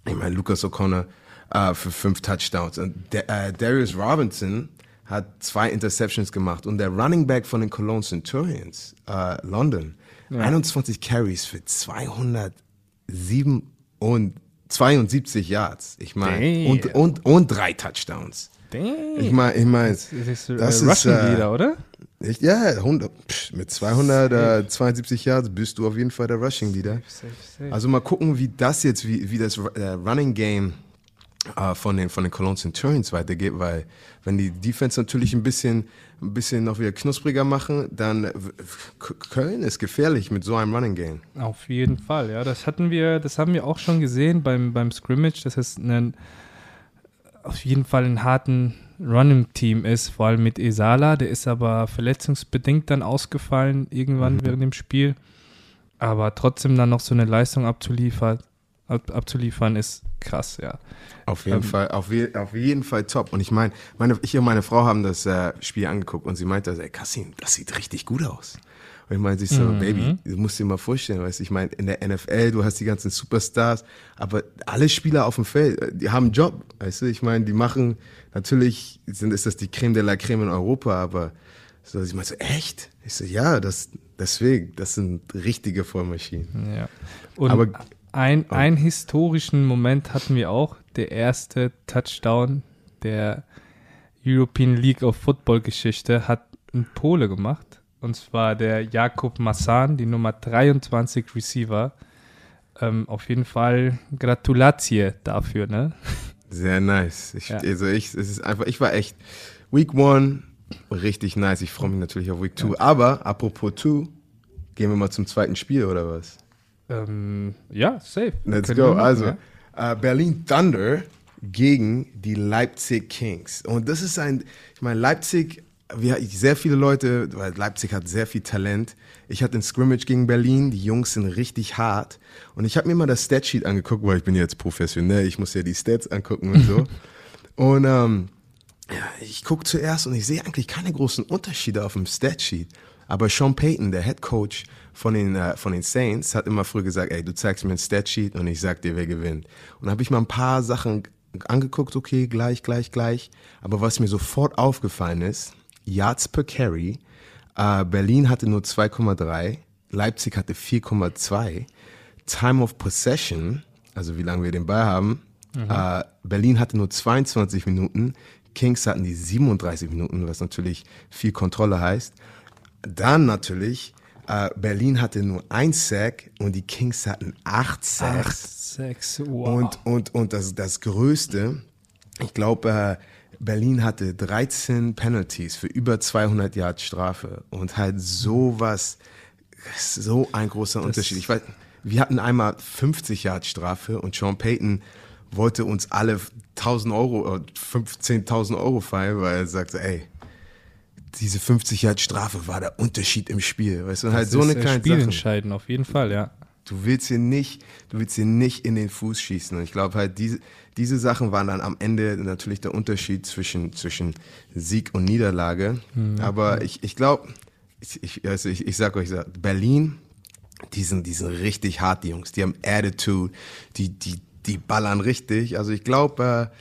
ich meine, Lucas O'Connor äh, für fünf Touchdowns. Und der, äh, Darius Robinson hat zwei Interceptions gemacht. Und der Running Back von den Cologne Centurions, äh, London, ja. 21 Carries für 207 und 72 Yards. Ich meine, und, und, und drei Touchdowns.
Damn.
Ich meine, ich mein,
das ist, äh,
das ist,
Russian
äh,
Leader, oder?
Ich, ja, 100, pff, mit 272 Yards bist du auf jeden Fall der Rushing Leader.
Safe, safe.
Also mal gucken, wie das jetzt, wie, wie das äh, Running Game äh, von den, von den Cologne Centurions weitergeht, weil wenn die Defense natürlich ein bisschen, ein bisschen noch wieder knuspriger machen, dann äh, Köln ist gefährlich mit so einem Running Game.
Auf jeden Fall, ja. Das hatten wir, das haben wir auch schon gesehen beim, beim Scrimmage, dass es einen, auf jeden Fall ein harten Running-Team ist, vor allem mit Esala. Der ist aber verletzungsbedingt dann ausgefallen, irgendwann während dem Spiel. Aber trotzdem dann noch so eine Leistung abzuliefern, ab, abzuliefern, ist krass, ja.
Auf jeden
Ähm,
Fall, auf, auf jeden Fall top. Und ich meine, meine, ich und meine Frau haben das äh, Spiel angeguckt und sie meinte, ey Kassim, das sieht richtig gut aus. Und ich meinte ich so,
Mhm.
Baby, du musst dir mal vorstellen, weißt du, ich meine, in der NFL, du hast die ganzen Superstars, aber alle Spieler auf dem Feld, äh, die haben einen Job, weißt du, ich meine, die machen, natürlich sind, ist das die Creme de la Creme in Europa, aber so, ich meinte so, echt? Ich so, ja, das, deswegen, das sind richtige Vollmaschinen.
Ja. Und
Aber-
ein, einen historischen Moment hatten wir auch. Der erste Touchdown der European League of Football Geschichte hat ein Pole gemacht. Und zwar der Jakub Massan, die Nummer 23 Receiver. Ähm, auf jeden Fall Gratulatie dafür, ne?
Sehr nice. Ich,
Ja.
Also ich, es ist einfach, ich war echt Week One richtig nice. Ich freue mich natürlich auf Week Two. Aber apropos Two, gehen wir mal zum zweiten Spiel oder was?
Ähm, ja, safe.
Let's
Können
go.
machen,
Also
ja.
äh, Berlin Thunder gegen die Leipzig Kings. Und das ist ein, ich meine Leipzig, wir, sehr viele Leute, weil Leipzig hat sehr viel Talent. Ich hatte ein Scrimmage gegen Berlin, die Jungs sind richtig hart. Und ich habe mir mal das Statsheet angeguckt, weil ich bin jetzt professionell, ich muss ja die Stats angucken und so. und ähm, ich gucke zuerst und ich sehe eigentlich keine großen Unterschiede auf dem Statsheet. Aber Sean Payton, der Head Coach von den, äh, von den Saints, hat immer früher gesagt, ey, du zeigst mir ein Statsheet und ich sag dir, wer gewinnt. Und habe ich mal ein paar Sachen angeguckt, okay, gleich, gleich, gleich. Aber was mir sofort aufgefallen ist, Yards per Carry, äh, Berlin hatte nur 2,3, Leipzig hatte 4,2, Time of Possession, also wie lange wir den Ball haben, äh, Berlin hatte nur 22 Minuten, Kings hatten die 37 Minuten, was natürlich viel Kontrolle heißt. Dann natürlich, äh, Berlin hatte nur ein Sack und die Kings hatten acht
Acht,
Sacks.
wow.
Und, und, und das, das Größte, ich glaube, äh, Berlin hatte 13 Penalties für über 200 Yard Strafe und halt sowas, so ein großer Unterschied. Ich weiß, wir hatten einmal 50 Yard Strafe und Sean Payton wollte uns alle 1000 Euro, äh, 15.000 Euro feiern, weil er sagte, ey, diese 50 Yard Strafe war der Unterschied im Spiel. Weißt du, und halt so eine
ist, äh,
kleine
Spiel
Sache.
entscheiden, auf jeden Fall, ja.
Du willst hier nicht, du willst hier nicht in den Fuß schießen. Und ich glaube halt, diese, diese Sachen waren dann am Ende natürlich der Unterschied zwischen, zwischen Sieg und Niederlage. Aber ich, ich glaube, ich, ich, also ich, ich sag euch, Berlin, die sind, die sind richtig hart, die Jungs. Die haben Attitude, die, die, die ballern richtig. Also ich glaube, äh,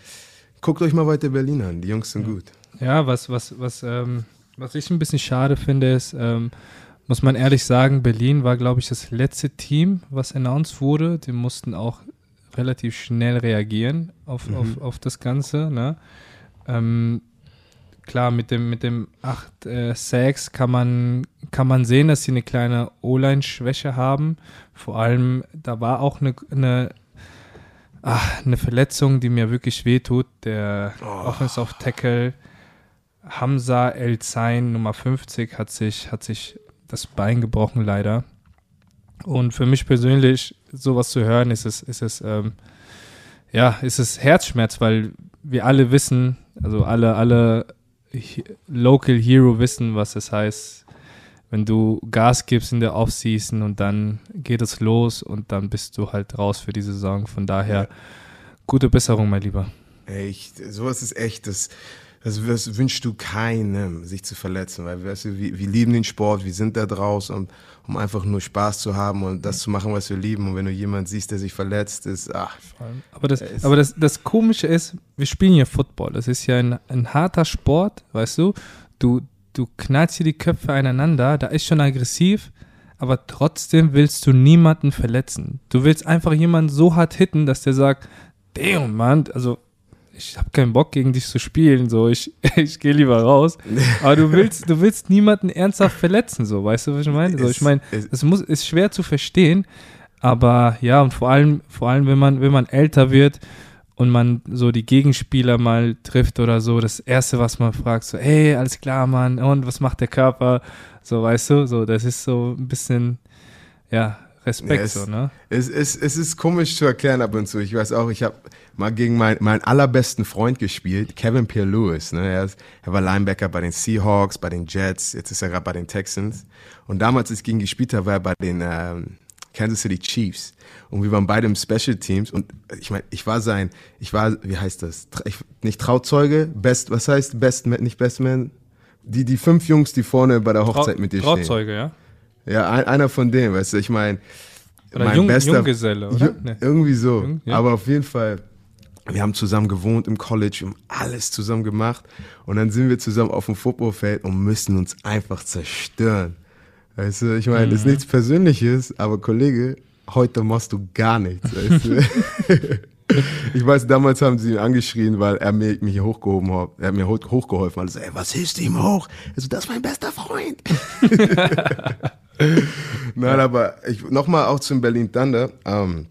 guckt euch mal weiter Berlin an. Die Jungs sind gut.
Ja, was, was, was, ähm, was ich ein bisschen schade finde, ist, ähm, muss man ehrlich sagen, Berlin war, glaube ich, das letzte Team, was announced wurde. Die mussten auch relativ schnell reagieren auf, auf, auf das Ganze. Ne? Ähm, klar, mit dem, mit dem 8 äh, Sacks kann man, kann man sehen, dass sie eine kleine O-Line-Schwäche haben. Vor allem, da war auch eine, eine, ach, eine Verletzung, die mir wirklich wehtut. Der Offensive Tackle Hamza El Zain, Nummer 50, hat sich, hat sich das Bein gebrochen, leider. Und für mich persönlich, sowas zu hören, ist es, ist es, ähm, ja, ist es Herzschmerz, weil wir alle wissen, also alle, alle Local Hero wissen, was es heißt, wenn du Gas gibst in der Offseason und dann geht es los und dann bist du halt raus für die Saison. Von daher, gute Besserung, mein Lieber.
Ich, sowas ist echt, das, das, das wünschst du keinem, sich zu verletzen, weil weißt du, wir, wir lieben den Sport, wir sind da draußen, um, um einfach nur Spaß zu haben und das zu machen, was wir lieben. Und wenn du jemanden siehst, der sich verletzt, ist, ach,
Aber, das, aber das, das Komische ist, wir spielen ja Football. Das ist ja ein, ein harter Sport, weißt du? Du, du knallst hier die Köpfe aneinander, da ist schon aggressiv, aber trotzdem willst du niemanden verletzen. Du willst einfach jemanden so hart hitten, dass der sagt, damn, Mann, also ich habe keinen Bock gegen dich zu spielen, so ich, ich gehe lieber raus. Aber du willst, du willst niemanden ernsthaft verletzen, so weißt du, was ich meine? So, ich meine, es muss ist schwer zu verstehen, aber ja und vor allem, vor allem wenn man wenn man älter wird und man so die Gegenspieler mal trifft oder so, das erste, was man fragt, so, hey, alles klar, Mann, und was macht der Körper? So, weißt du, so, das ist so ein bisschen, ja, Respekt, ja, es, so, ne?
Es, es, es ist komisch zu erklären ab und zu. Ich weiß auch, ich habe mal gegen mein, meinen allerbesten Freund gespielt, Kevin Pierre Lewis. Ne? Er, ist, er war Linebacker bei den Seahawks, bei den Jets, jetzt ist er gerade bei den Texans. Und damals, als ich gegen ihn gespielt habe, war er bei den ähm, Kansas City Chiefs. Und wir waren beide im Special Teams. Und ich meine, ich war sein, ich war, wie heißt das? Ich, nicht Trauzeuge, Best, was heißt Best, nicht Best Man? Die, die fünf Jungs, die vorne bei der Hochzeit Trau mit dir
stehen. Trauzeuge, ja?
Ja, ein, einer von denen, weißt du, ich meine,
mein Jung, bester Junggeselle, oder?
Nee. Irgendwie so. Jung, ja. Aber auf jeden Fall, wir haben zusammen gewohnt im College, wir haben alles zusammen gemacht. Und dann sind wir zusammen auf dem Footballfeld und müssen uns einfach zerstören. Weißt du, ich meine, mhm. das ist nichts Persönliches, aber Kollege, heute machst du gar nichts. Weißt du? ich weiß, damals haben sie ihn angeschrien, weil er mich, mich hochgehoben hat. Er hat mir hochgeholfen. Also, ey, was hilfst du ihm hoch? Also, das ist mein bester Freund. Nein, aber nochmal auch zum Berlin Thunder. Ähm,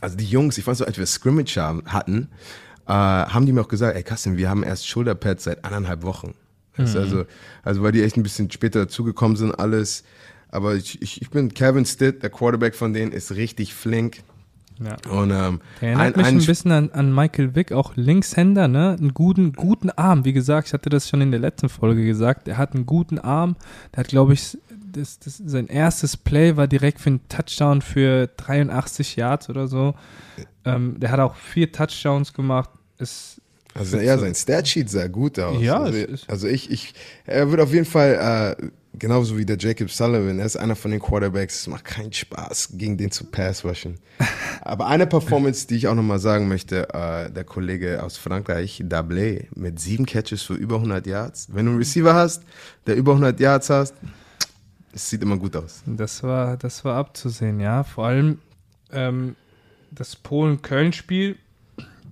also die Jungs, ich fand so, als wir Scrimmage haben, hatten, äh, haben die mir auch gesagt, ey Kassim, wir haben erst Shoulderpads seit anderthalb Wochen. Mhm. Also, also weil die echt ein bisschen später dazugekommen sind, alles. Aber ich, ich, ich bin Kevin Stitt, der Quarterback von denen, ist richtig flink.
Ja. Und, ähm, der erinnert ein, mich ein, ein bisschen an, an Michael Wick, auch Linkshänder, ne? Einen guten, guten Arm. Wie gesagt, ich hatte das schon in der letzten Folge gesagt. Er hat einen guten Arm. Der hat, glaube ich, das, das, sein erstes Play war direkt für einen Touchdown für 83 Yards oder so. Ähm, der hat auch vier Touchdowns gemacht. Ist,
also ja, sein Statsheet sah gut aus.
Ja,
also, also ich, ich, er wird auf jeden Fall äh, genauso wie der Jacob Sullivan. Er ist einer von den Quarterbacks. Es macht keinen Spaß, gegen den zu pass rushen. Aber eine Performance, die ich auch nochmal sagen möchte, äh, der Kollege aus Frankreich, Dablé, mit sieben Catches für über 100 Yards. Wenn du einen Receiver hast, der über 100 Yards hast, es sieht immer gut aus.
Das war, das war abzusehen, ja. Vor allem ähm, das Polen-Köln-Spiel,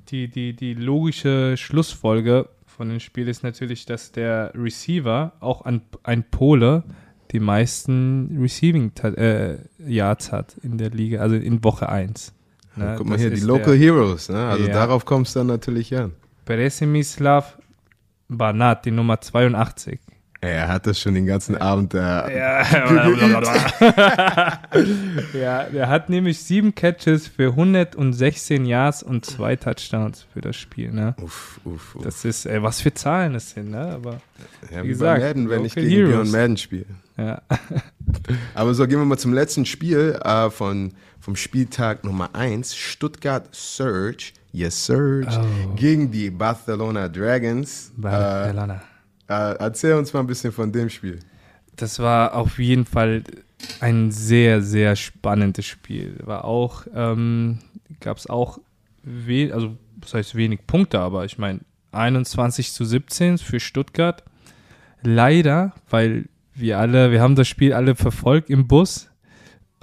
die, die, die logische Schlussfolge von dem Spiel ist natürlich, dass der Receiver, auch ein, ein Pole, die meisten Receiving äh, Yards hat in der Liga, also in Woche 1.
Ne? Guck mal hier, die Local Heroes, ne? also ja. darauf kommst du dann natürlich an.
Peresimislav Banat, die Nummer 82.
Er hat das schon den ganzen Abend da.
Ja, ja, der hat nämlich sieben Catches für 116 Yards und zwei Touchdowns für das Spiel. Ne? Uff, uff, uff. Das ist, ey, was für Zahlen das sind, ne? Aber
ja, wie, wie gesagt, Madden, wenn ich gegen Heroes. Björn Madden spiele. Ja. Aber so, gehen wir mal zum letzten Spiel äh, von, vom Spieltag Nummer 1. Stuttgart Surge, yes Surge, oh. gegen die Barcelona Dragons.
Barcelona.
Äh, äh, erzähl uns mal ein bisschen von dem Spiel.
Das war auf jeden Fall ein sehr, sehr spannendes Spiel. War auch, ähm, gab es auch, also das heißt wenig Punkte, aber ich meine 21 zu 17 für Stuttgart. Leider, weil wir alle, wir haben das Spiel alle verfolgt im Bus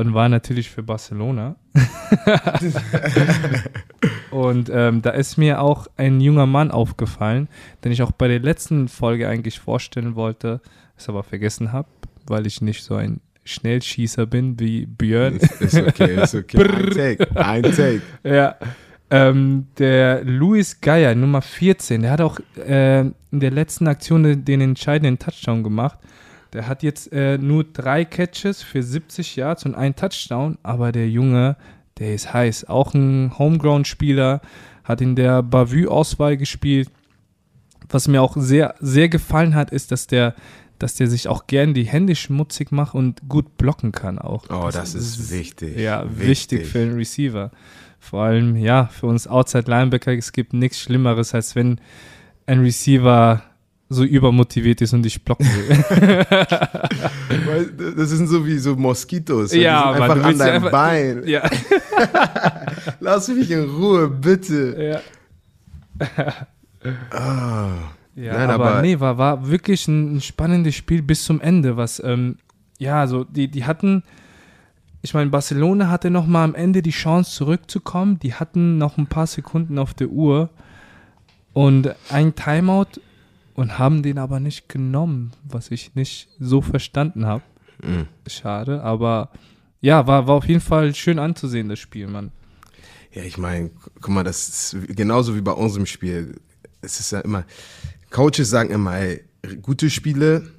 und war natürlich für Barcelona. und ähm, da ist mir auch ein junger Mann aufgefallen, den ich auch bei der letzten Folge eigentlich vorstellen wollte, es aber vergessen habe, weil ich nicht so ein Schnellschießer bin wie Björn.
Ist, ist okay, ist okay. ein Take, ein Take.
Ja. Ähm, der Luis Geier, Nummer 14, der hat auch äh, in der letzten Aktion den, den entscheidenden Touchdown gemacht. Der hat jetzt äh, nur drei Catches für 70 Yards und einen Touchdown, aber der Junge, der ist heiß. Auch ein Homegrown-Spieler, hat in der Bavü-Auswahl gespielt. Was mir auch sehr, sehr gefallen hat, ist, dass der, dass der sich auch gern die Hände schmutzig macht und gut blocken kann auch.
Oh, das, das ist, ist wichtig.
Ja, wichtig. wichtig für einen Receiver. Vor allem, ja, für uns Outside Linebacker, es gibt nichts Schlimmeres, als wenn ein Receiver so übermotiviert ist und dich blocken will.
das sind so wie so Moskitos. Ja, die einfach an deinem einfach, Bein. Ja. Lass mich in Ruhe, bitte.
Ja. ah. Ja, Nein, aber, aber, nee, war, war wirklich ein, ein, spannendes Spiel bis zum Ende, was ähm, ja, also die, die hatten, ich meine, Barcelona hatte noch mal am Ende die Chance zurückzukommen. Die hatten noch ein paar Sekunden auf der Uhr und ein Timeout und haben den aber nicht genommen, was ich nicht so verstanden habe.
Mhm.
Schade, aber ja, war, war auf jeden Fall schön anzusehen, das Spiel, Mann.
Ja, ich meine, guck mal, das ist genauso wie bei unserem Spiel. Es ist ja immer, Coaches sagen immer, ey, gute Spiele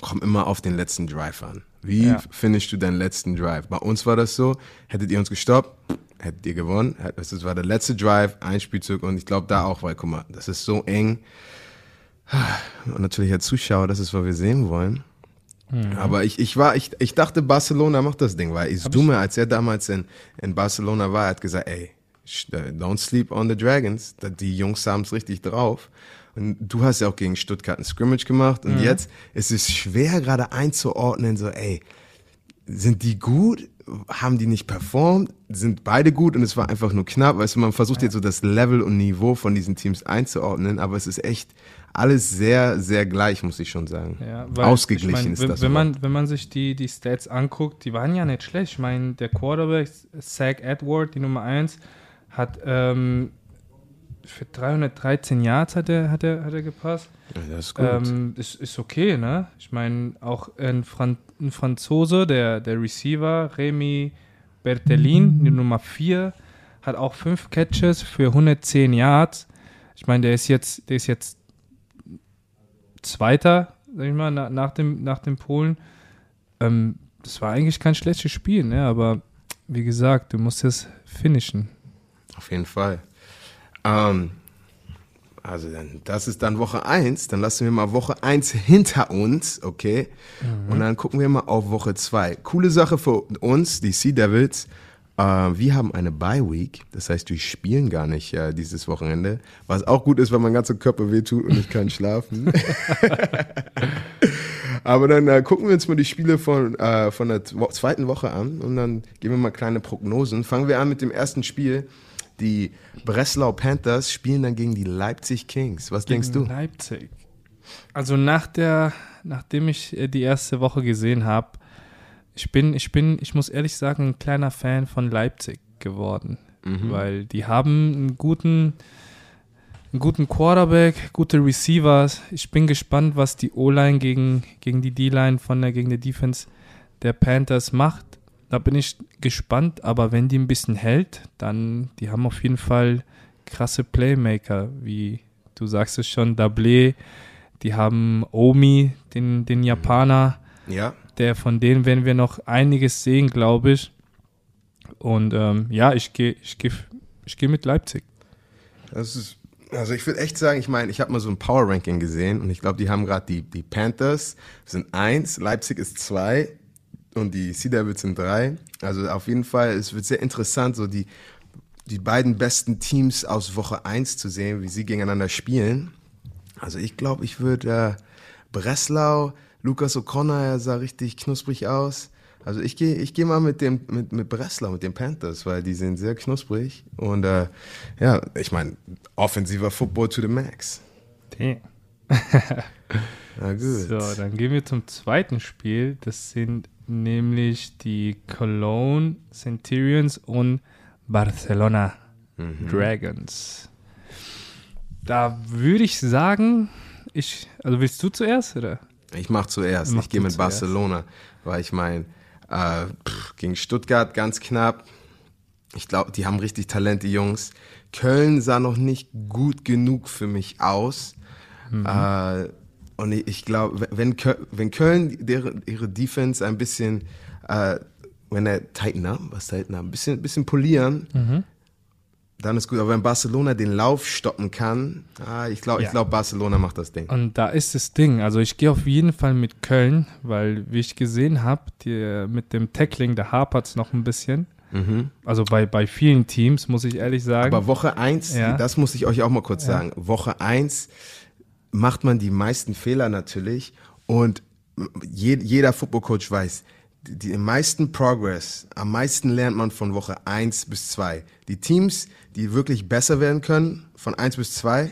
kommen immer auf den letzten Drive an. Wie
Ja.
findest du deinen letzten Drive? Bei uns war das so, hättet ihr uns gestoppt, hättet ihr gewonnen. Das war der letzte Drive, ein Spielzug und ich glaube da auch, weil guck mal, das ist so eng. Und natürlich als Zuschauer, das ist, was wir sehen wollen. Aber ich, ich war, ich, ich dachte, Barcelona macht das Ding, weil Isdume, als er damals in, in Barcelona war, hat gesagt, ey, don't sleep on the Dragons. Die Jungs haben es richtig drauf. Und du hast ja auch gegen Stuttgart ein Scrimmage gemacht. Und jetzt ist es schwer, gerade einzuordnen, so, ey, sind die gut? Haben die nicht performt? Sind beide gut? Und es war einfach nur knapp. Weißt du, man versucht jetzt so das Level und Niveau von diesen Teams einzuordnen, aber es ist echt alles sehr, sehr gleich, muss ich schon sagen.
Ja,
Ausgeglichen
ich mein,
ist
wenn,
das.
Wenn
Wort.
man, wenn man sich die, die Stats anguckt, die waren ja nicht schlecht. Ich meine, der Quarterback, Zach Edward, die Nummer 1, hat ähm, für 313 Yards hat er, hat er, hat er gepasst.
Ja, das ist gut.
Ähm, ist, ist okay, ne? Ich meine, auch ein, Fran ein Franzose, der, der Receiver, Remy Bertelin, die Nummer 4, hat auch fünf Catches für 110 Yards. Ich meine, der ist jetzt, der ist jetzt Zweiter, sag ich mal, na, nach, dem, nach dem Polen. Ähm, das war eigentlich kein schlechtes Spiel, ne? Aber wie gesagt, du musst es finishen.
Auf jeden Fall. Ähm, also dann, das ist dann Woche 1. Dann lassen wir mal Woche 1 hinter uns, okay? Und dann gucken wir mal auf Woche 2. Coole Sache für uns, die Sea Devils. Äh, wir haben eine Bye Week. Das heißt, wir spielen gar nicht äh, dieses Wochenende. Was auch gut ist, weil mein ganzer Körper wehtut und ich kann schlafen. Aber dann äh, gucken wir uns mal die Spiele von, äh, von der zweiten Woche an und dann geben wir mal kleine Prognosen. Fangen wir an mit dem ersten Spiel. Die Breslau Panthers spielen dann gegen die Leipzig Kings. Was denkst
Gegen
du?
Leipzig. Also nach der, nachdem ich äh, die erste Woche gesehen habe, ich bin, ich bin, ich muss ehrlich sagen, ein kleiner Fan von Leipzig geworden.
Mhm.
Weil die haben einen guten, einen guten Quarterback, gute Receivers. Ich bin gespannt, was die O-Line gegen, gegen die D-Line von der, gegen die Defense der Panthers macht. Da bin ich gespannt, aber wenn die ein bisschen hält, dann, die haben auf jeden Fall krasse Playmaker, wie du sagst es schon, Dablé, die haben Omi, den, den Japaner,
Ja,
der von denen werden wir noch einiges sehen, glaube ich. Und ähm, ja, ich gehe ich geh, ich geh mit Leipzig.
ist. Also ich würde echt sagen, ich meine, ich habe mal so ein Power Ranking gesehen und ich glaube, die haben gerade die, die Panthers sind eins, Leipzig ist zwei und die Sea Devils sind drei. Also auf jeden Fall, es wird sehr interessant, so die, die beiden besten Teams aus Woche 1 zu sehen, wie sie gegeneinander spielen. Also ich glaube, ich würde äh, Breslau, Lukas O'Connor, er sah richtig knusprig aus. Also ich gehe ich geh mal mit dem mit, mit Breslau, mit den Panthers, weil die sind sehr knusprig. Und äh, ja, ich meine, offensiver Football to the max. Na gut.
So, dann gehen wir zum zweiten Spiel. Das sind nämlich die Cologne Centurions und Barcelona
Mhm.
Dragons. Da würde ich sagen, ich, also willst du zuerst oder?
Ich mache zuerst.
Mach
ich gehe mit
zuerst.
Barcelona, weil ich meine, äh, gegen Stuttgart ganz knapp. Ich glaube, die haben richtig Talent, die Jungs. Köln sah noch nicht gut genug für mich aus.
Mhm.
Äh, und ich, glaube, wenn, wenn Köln deren, ihre Defense ein bisschen, äh, wenn er tighten up, was tighten up, ein bisschen, bisschen polieren,
Mhm.
Dann ist gut. Aber wenn Barcelona den Lauf stoppen kann, ah, ich glaube,
Ja.
ich glaube, Barcelona macht das Ding.
Und da ist das Ding. Also ich gehe auf jeden Fall mit Köln, weil wie ich gesehen habe, mit dem Tackling, da hapert es noch ein bisschen.
Mhm.
Also bei, bei vielen Teams, muss ich ehrlich sagen.
Aber Woche 1,
Ja.
das muss ich euch auch mal kurz sagen. Woche 1 macht man die meisten Fehler natürlich und je, jeder Football-Coach weiß, die, die meisten Progress, am meisten lernt man von Woche 1 bis 2. Die Teams, die wirklich besser werden können, von 1 bis 2,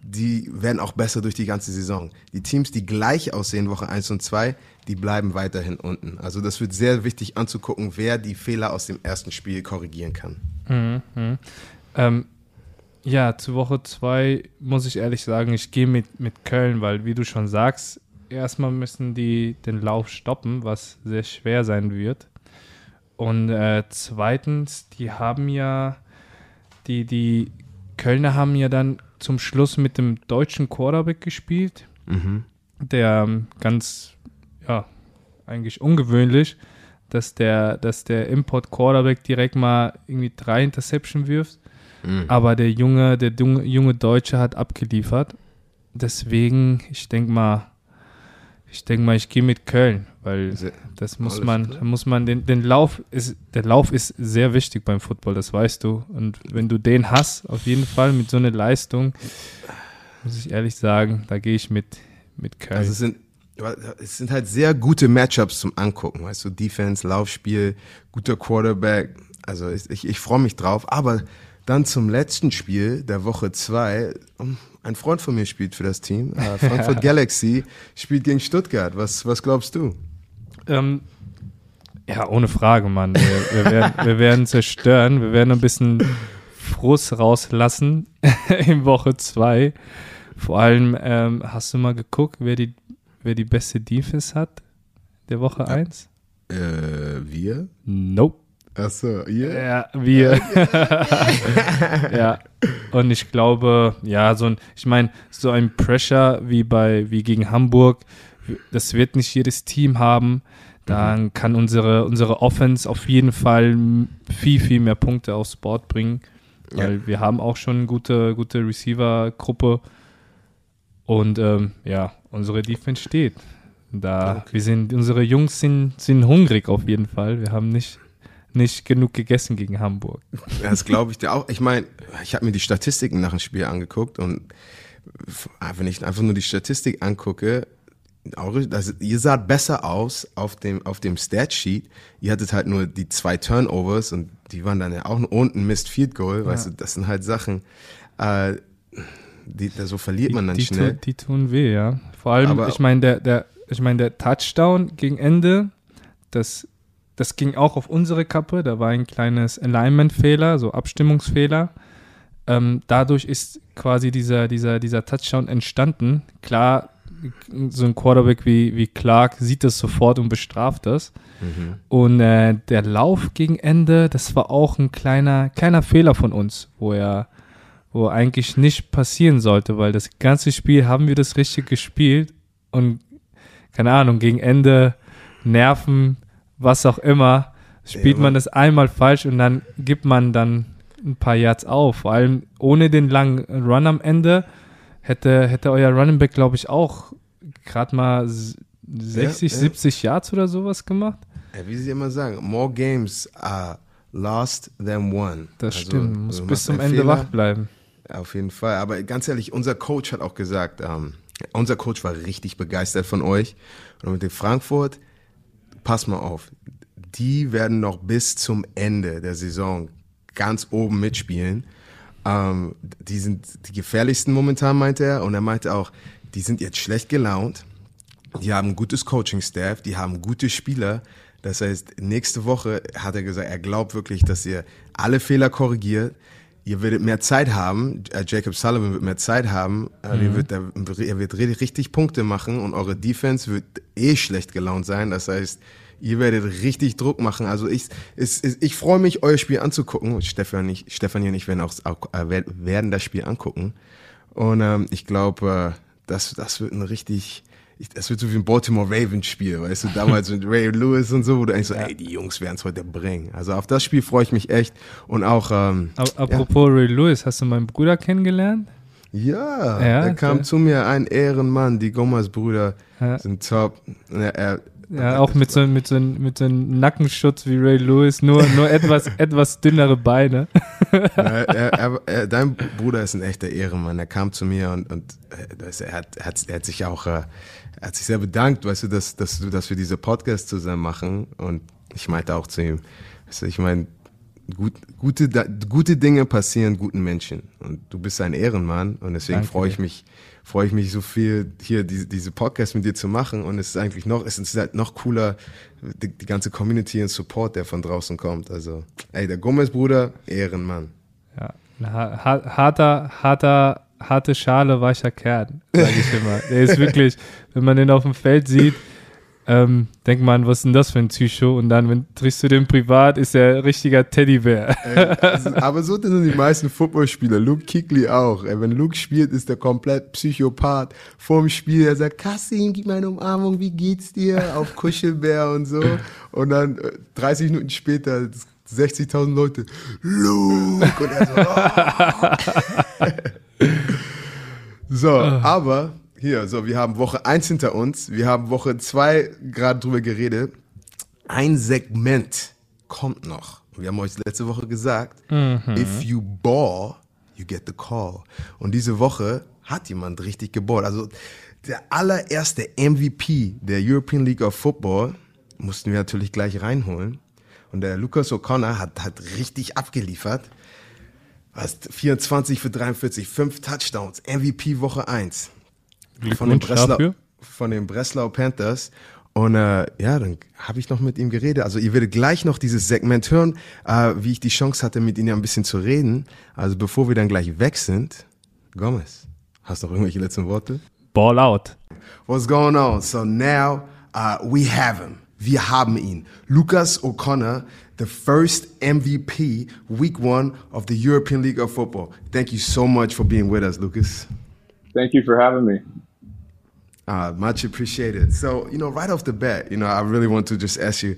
die werden auch besser durch die ganze Saison. Die Teams, die gleich aussehen, Woche 1 und 2, die bleiben weiterhin unten. Also das wird sehr wichtig anzugucken, wer die Fehler aus dem ersten Spiel korrigieren kann.
Mhm, mh. ähm, ja, zu Woche zwei muss ich ehrlich sagen, ich gehe mit, mit Köln, weil wie du schon sagst, erstmal müssen die den Lauf stoppen, was sehr schwer sein wird. Und äh, zweitens, die haben ja, die, die Kölner haben ja dann zum Schluss mit dem deutschen Quarterback gespielt,
Mhm.
der ähm, ganz, ja, eigentlich ungewöhnlich, dass der, dass der Import-Quarterback direkt mal irgendwie drei Interception wirft.
Mhm.
Aber der junge, der junge Deutsche hat abgeliefert. Deswegen, ich denke mal, ich denke mal, ich gehe mit Köln, weil das muss man, muss man den, den Lauf ist, der Lauf ist sehr wichtig beim Football, das weißt du. Und wenn du den hast, auf jeden Fall mit so einer Leistung, muss ich ehrlich sagen, da gehe ich mit, mit Köln.
Also es sind, es sind halt sehr gute Matchups zum Angucken, weißt du, Defense, Laufspiel, guter Quarterback. Also ich, ich, ich freue mich drauf. Aber dann zum letzten Spiel der Woche zwei. Ein Freund von mir spielt für das Team. Äh, Frankfurt Galaxy spielt gegen Stuttgart. Was, was glaubst du?
Ähm, ja, ohne Frage, Mann. Wir, wir, werden, wir werden zerstören. Wir werden ein bisschen Frust rauslassen in Woche 2. Vor allem, ähm, hast du mal geguckt, wer die, wer die beste Defense hat der Woche 1?
Äh, wir?
Nope.
Achso, ihr?
Ja, wir. ja. Und ich glaube, ja, so ein, ich meine, so ein Pressure wie bei, wie gegen Hamburg, das wird nicht jedes Team haben. Dann kann unsere, unsere Offense auf jeden Fall viel, viel mehr Punkte aufs Board bringen. Weil wir haben auch schon eine gute, gute Receiver-Gruppe. Und ähm, ja, unsere Defense steht. Da, wir sind, unsere Jungs sind, sind hungrig auf jeden Fall. Wir haben nicht, nicht genug gegessen gegen Hamburg.
Ja, Das glaube ich dir auch. Ich meine, ich habe mir die Statistiken nach dem Spiel angeguckt und f- wenn ich einfach nur die Statistik angucke, eure, also ihr saht besser aus auf dem, auf dem Statsheet. Ihr hattet halt nur die zwei Turnovers und die waren dann ja auch unten Missed Field Goal. Weißt du, das sind halt Sachen, äh, die, da so verliert man dann
die,
schnell.
Tun, die tun weh, ja. Vor allem,
Aber-
ich meine, der, der, ich meine, der Touchdown gegen Ende, das, das ging auch auf unsere Kappe. Da war ein kleines Alignment-Fehler, so Abstimmungsfehler. Ähm, dadurch ist quasi dieser, dieser, dieser Touchdown entstanden. Klar, so ein Quarterback wie, wie Clark sieht das sofort und bestraft das.
Mhm.
Und äh, der Lauf gegen Ende, das war auch ein kleiner, kleiner Fehler von uns, wo er, wo eigentlich nicht passieren sollte, weil das ganze Spiel haben wir das richtig gespielt und keine Ahnung, gegen Ende Nerven, was auch immer, spielt
Ja,
man das einmal falsch und dann gibt man dann ein paar Yards auf. Vor allem ohne den langen Run am Ende hätte, hätte euer Running Back, glaube ich, auch gerade mal s- 60,
ja.
70 Yards oder sowas gemacht.
Wie sie immer sagen, more games are lost than won.
Das
Also,
stimmt, muss
du
bis zum Ende
Fehler,
wach bleiben.
Auf jeden Fall. Aber ganz ehrlich, unser Coach hat auch gesagt, ähm, unser Coach war richtig begeistert von euch. Und mit dem Frankfurt, pass mal auf, die werden noch bis zum Ende der Saison ganz oben mitspielen. Ähm, die sind die gefährlichsten momentan, meinte er. Und er meinte auch, die sind jetzt schlecht gelaunt. Die haben gutes Coaching-Staff, die haben gute Spieler. Das heißt, nächste Woche hat er gesagt, er glaubt wirklich, dass ihr alle Fehler korrigiert. Ihr werdet mehr Zeit haben. Äh, Jacob Sullivan wird mehr Zeit haben. Äh, ihr wird, er wird ri- richtig Punkte machen und eure Defense wird eh schlecht gelaunt sein. Das heißt, ihr werdet richtig Druck machen. Also ich, ich freue mich, euer Spiel anzugucken. Stefan, nicht, Stefan und ich werden auch, äh, wer- werden das Spiel angucken. Und ähm, ich glaube, äh, das, das wird ein richtig, ich, das wird so wie ein Baltimore Ravens Spiel, weißt du, damals mit Ray Lewis und so, wo du eigentlich so, ey, die Jungs werden es heute bringen. Also auf das Spiel freue ich mich echt. Und auch, ähm,
Ap- Apropos Ray Lewis, hast du meinen Bruder kennengelernt?
ja,
Ja,
er kam
okay.
zu mir, ein Ehrenmann, die Gomez-Brüder
Ja.
sind top. Er, er,
Ja, auch mit so, mit, so, mit so einem Nackenschutz wie Ray Lewis, nur, nur etwas, etwas dünnere Beine.
er, er, er, dein Bruder ist ein echter Ehrenmann. Er kam zu mir und, und äh, er, er, hat, er hat sich auch, äh, er hat sich sehr bedankt, weißt du, dass, dass, du, dass wir diese Podcast zusammen machen. Und ich meinte auch zu ihm, weißt du, ich meine, gut, gute, gute Dinge passieren guten Menschen. Und du bist ein Ehrenmann und deswegen freue ich mich, freue ich mich so viel, hier diese, diese Podcast mit dir zu machen. Und es ist eigentlich noch, es ist halt noch cooler, die, die ganze Community und Support, der von draußen kommt. Also, ey, der Gomez-Bruder, Ehrenmann.
Ja, harter, harter, harte Schale, weicher Kern, sage ich immer. Der ist wirklich, wenn man den auf dem Feld sieht, ähm, denkt man, was ist denn das für ein Psycho? Und dann, wenn triffst du den privat, ist er ein richtiger Teddybär.
also, aber so sind die meisten Footballspieler. Luke Kickley auch. Ey, wenn Luke spielt, ist der komplett Psychopath. Vor dem Spiel, er sagt, Kassim, gib mir eine Umarmung, wie geht's dir? Auf Kuschelbär und so. Und dann 30 äh, Minuten später 60.000 Leute, Luke! Und er so, oh. so, aber hier, so, wir haben Woche 1 hinter uns, wir haben Woche 2 gerade drüber geredet. Ein Segment kommt noch. Wir haben euch letzte Woche gesagt, mhm. if you ball, you get the call. Und diese Woche hat jemand richtig geballt. Also der allererste MVP der European League of Football mussten wir natürlich gleich reinholen. Und der Lucas O'Connor hat, hat richtig abgeliefert. Was, 24 für 43, 5 Touchdowns, MVP Woche 1 von den, Breslau, von den Breslau Panthers. Und äh, ja, dann habe ich noch mit ihm geredet. Also ihr werdet gleich noch dieses Segment hören, äh, wie ich die Chance hatte, mit ihm ein bisschen zu reden. Also bevor wir dann gleich weg sind, Gomez, hast du noch irgendwelche letzten Worte?
Ball out.
What's going on? So now uh, we have him. Wir haben ihn. Lucas O'Connor, the first MVP, week one of the European League of Football. Thank you so much for being with us, Lucas.
Thank you for having me.
Uh, much appreciated. So, you know, right off the bat, you know, I really want to just ask you,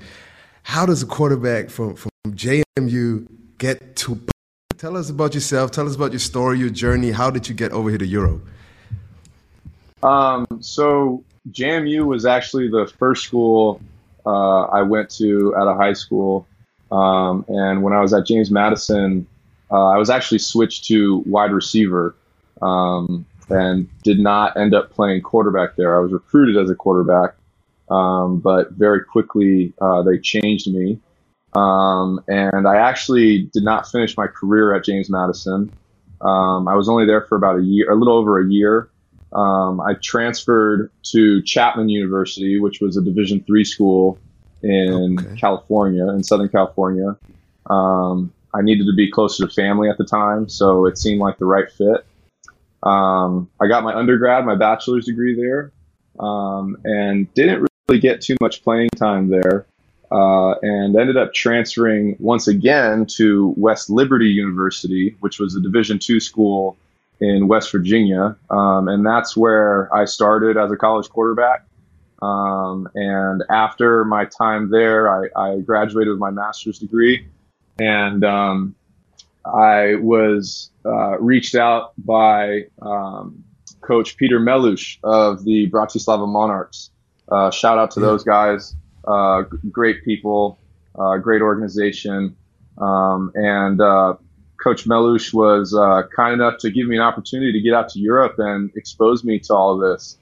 how does a quarterback from, from JMU get to? Tell us about yourself. Tell us about your story, your journey. How did you get over here to Europe?
Um, so JMU was actually the first school uh, I went to at a high school. Um, and when I was at James Madison, uh, I was actually switched to wide receiver. Um, and did not end up playing quarterback there. I was recruited as a quarterback, um, but very quickly uh, they changed me. Um, and I actually did not finish my career at James Madison. Um, I was only there for about a year, a little over a year. Um, I transferred to Chapman University, which was a Division three school in okay. California, in Southern California. Um, I needed to be closer to family at the time, so it seemed like the right fit. Um, I got my undergrad, my bachelor's degree there, um, and didn't really get too much playing time there. Uh, and ended up transferring once again to West Liberty University, which was a Division two school in West Virginia, um, and that's where I started as a college quarterback. Um, and after my time there, I, I, graduated with my master's degree, and um, I was uh, reached out by um, Coach Peter Melush of the Bratislava Monarchs. Uh, shout out to those guys. Uh, great people, uh, great organization. Um, and uh, Coach Melush was uh, kind enough to give me an opportunity to get out to Europe and expose me to all of this.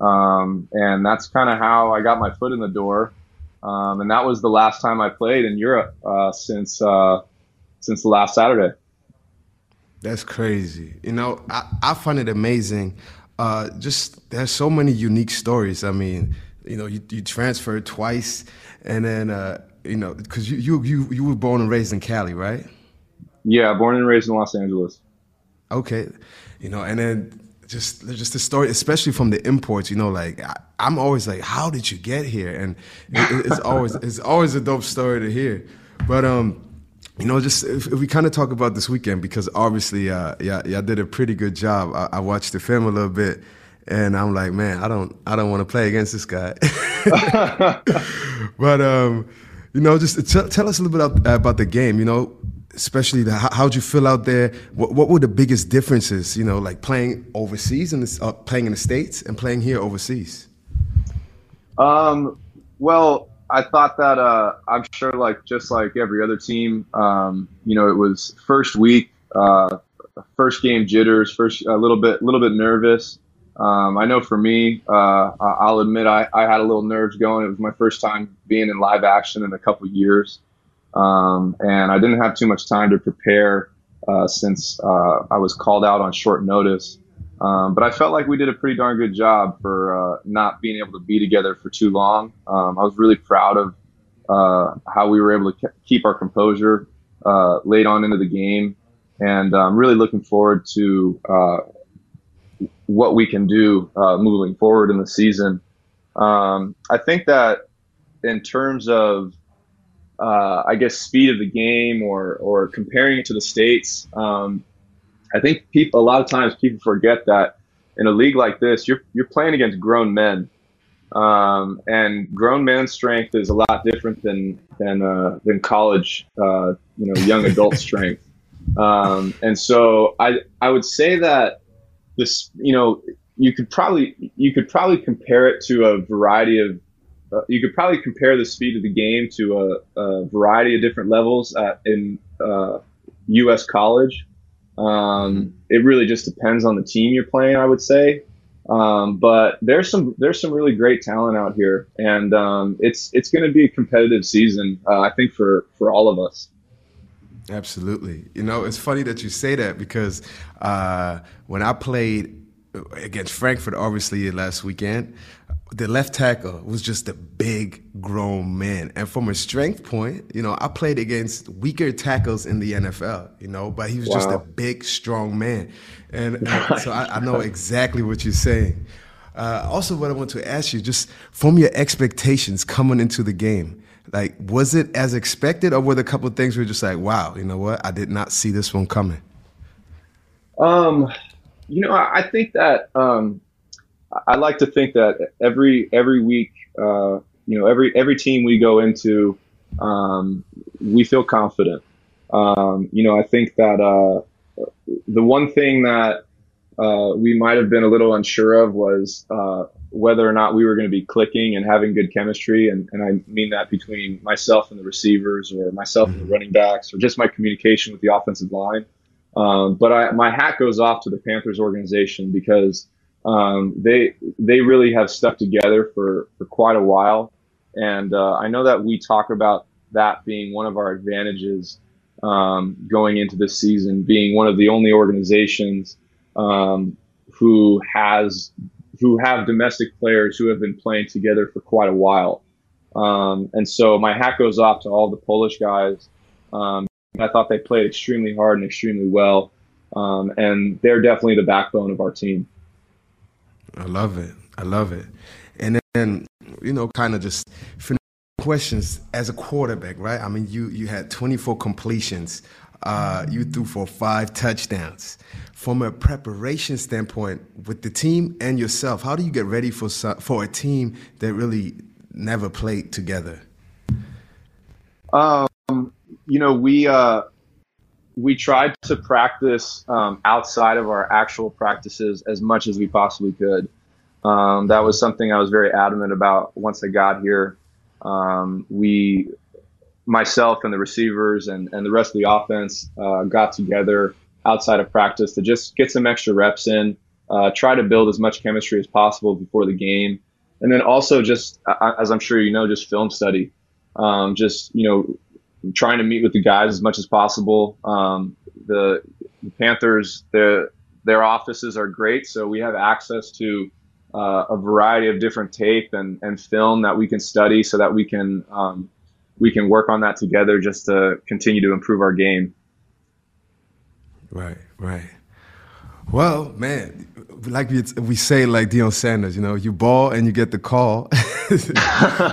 Um, and that's kind of how I got my foot in the door. Um, and that was the last time I played in Europe since since the last Saturday.
That's crazy. You know, I, I find it amazing. Uh, just there's so many unique stories. I mean, you know, you, you transferred twice, and then uh, you know, because you, you you you were born and raised in Cali, right?
Yeah, born and raised in Los Angeles.
Okay, you know, and then just just the story, especially from the imports. You know, like I, am always like, how did you get here? And it, it's always it's always a dope story to hear. But um, you know, just if, if we kind of talk about this weekend because obviously, uh, yeah, y'all did a pretty good job. I, I, watched the film a little bit, and I'm like, man, I don't, I don't want to play against this guy. but um, you know, just t- tell us a little bit about, about the game. You know, especially the, how, would you feel out there? What, what were the biggest differences? You know, like playing overseas and uh, playing in the states and playing here overseas.
Um. Well, I thought that uh, I'm sure, like just like every other team, um, you know, it was first week, uh, first game jitters, first a little bit, a little bit nervous. Um, I know for me, uh, I'll admit I, I, had a little nerves going. It was my first time being in live action in a couple years, um, and I didn't have too much time to prepare uh, since uh, I was called out on short notice. Um, but I felt like we did a pretty darn good job for uh, not being able to be together for too long. Um, I was really proud of uh, how we were able to keep our composure uh, late on into the game, and I'm really looking forward to uh, what we can do uh, moving forward in the season. Um, I think that in terms of uh, I guess speed of the game or or comparing it to the states, um, I think people a lot of times people forget that in a league like this, you're you're playing against grown men, um, and grown man strength is a lot different than than uh, than college, uh, you know, young adult strength. Um, and so I I would say that this, you know, you could probably you could probably compare it to a variety of uh, you could probably compare the speed of the game to a, a variety of different levels at, in uh, U.S. college. Um, it really just depends on the team you're playing, I would say. Um, but there's some there's some really great talent out here, and um, it's it's going to be a competitive season, uh, I think for for all of us.
Absolutely. You know, it's funny that you say that because uh, when I played against Frankfurt, obviously last weekend, the left tackle was just a big grown man. And from a strength point, you know, I played against weaker tackles in the NFL, you know, but he was wow. just a big, strong man. And uh, so I, I, know exactly what you're saying. Uh, also, what I want to ask you, just from your expectations coming into the game, like, was it as expected, or were there a couple of things where you're just like, wow, you know what, I did not see this one coming?
Um, you know, I, I think that um, I like to think that every every week, uh, you know, every every team we go into, um, we feel confident. Um, you know, I think that uh, the one thing that uh, we might have been a little unsure of was uh, whether or not we were going to be clicking and having good chemistry, and, and I mean that between myself and the receivers, or myself and the running backs, or just my communication with the offensive line. Um, but I, my hat goes off to the Panthers organization because um, they they really have stuck together for, for quite a while, and uh, I know that we talk about that being one of our advantages um, going into this season, being one of the only organizations um, who has who have domestic players who have been playing together for quite a while. Um, and so my hat goes off to all the Polish guys. Um, I thought they played extremely hard and extremely well, um, and they're definitely the backbone of our team.
I love it. I love it. And then, you know, kind of just questions as a quarterback, right? I mean, you you had 24 completions. Uh, you threw for five touchdowns. From a preparation standpoint, with the team and yourself, how do you get ready for for a team that really never played together?
Um, you know, we uh, we tried to practice um, outside of our actual practices as much as we possibly could. Um, that was something I was very adamant about once I got here. Um, we, myself and the receivers and, and the rest of the offense, uh, got together outside of practice to just get some extra reps in, uh, try to build as much chemistry as possible before the game. And then also just, as I'm sure you know, just film study. Um, just, you know, trying to meet with the guys as much as possible. Um, the, the, Panthers, their their offices are great, so we have access to uh, a variety of different tape and, and film that we can study, so that we can um, we can work on that together just to continue to improve our game.
Right, right. Well, man, like we, we say, like Deion Sanders, you know, you ball and you get the call.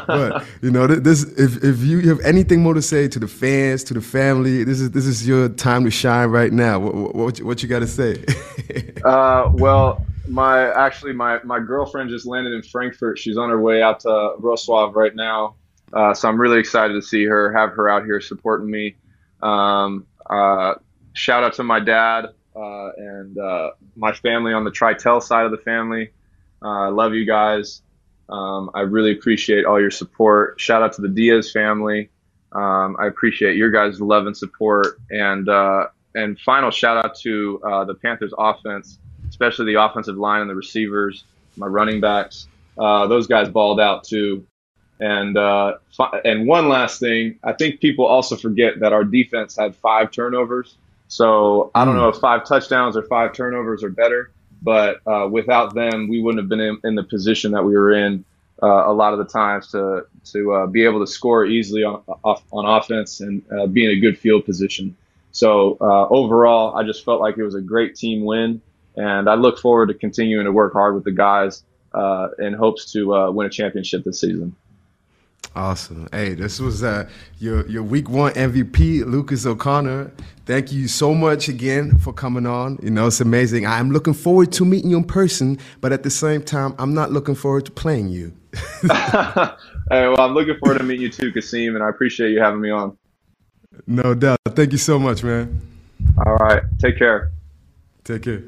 but you know, this if if you have anything more to say to the fans, to the family, this is this is your time to shine right now. What what, what you got to say?
uh, well, my actually my my girlfriend just landed in Frankfurt. She's on her way out to Wrocław right now, uh, so I'm really excited to see her, have her out here supporting me. Um, uh, shout out to my dad uh, and uh, my family on the Tritel side of the family. Uh, I love you guys. Um, I really appreciate all your support. Shout out to the Diaz family. Um, I appreciate your guys' love and support. And uh, and final shout out to uh, the Panthers offense, especially the offensive line and the receivers, my running backs. Those guys balled out too. And uh, and one last thing, I think people also forget that our defense had five turnovers. So I don't know if five touchdowns or five turnovers are better, but uh, without them, we wouldn't have been in, in the position that we were in uh, a lot of the times to to uh, be able to score easily on off, on offense and uh, be in a good field position. So uh, overall, I just felt like it was a great team win, and I look forward to continuing to work hard with the guys uh, in hopes to uh, win a championship this season.
Awesome. Hey, this was uh, your your week one MVP, Lucas O'Connor. Thank you so much again for coming on. You know, it's amazing. I'm looking forward to meeting you in person, but at the same time, I'm not looking forward to playing you.
hey, well, I'm looking forward to meeting you too, Kasim, and I appreciate you having me on.
No doubt. Thank you so much, man.
All right. Take care.
Take care.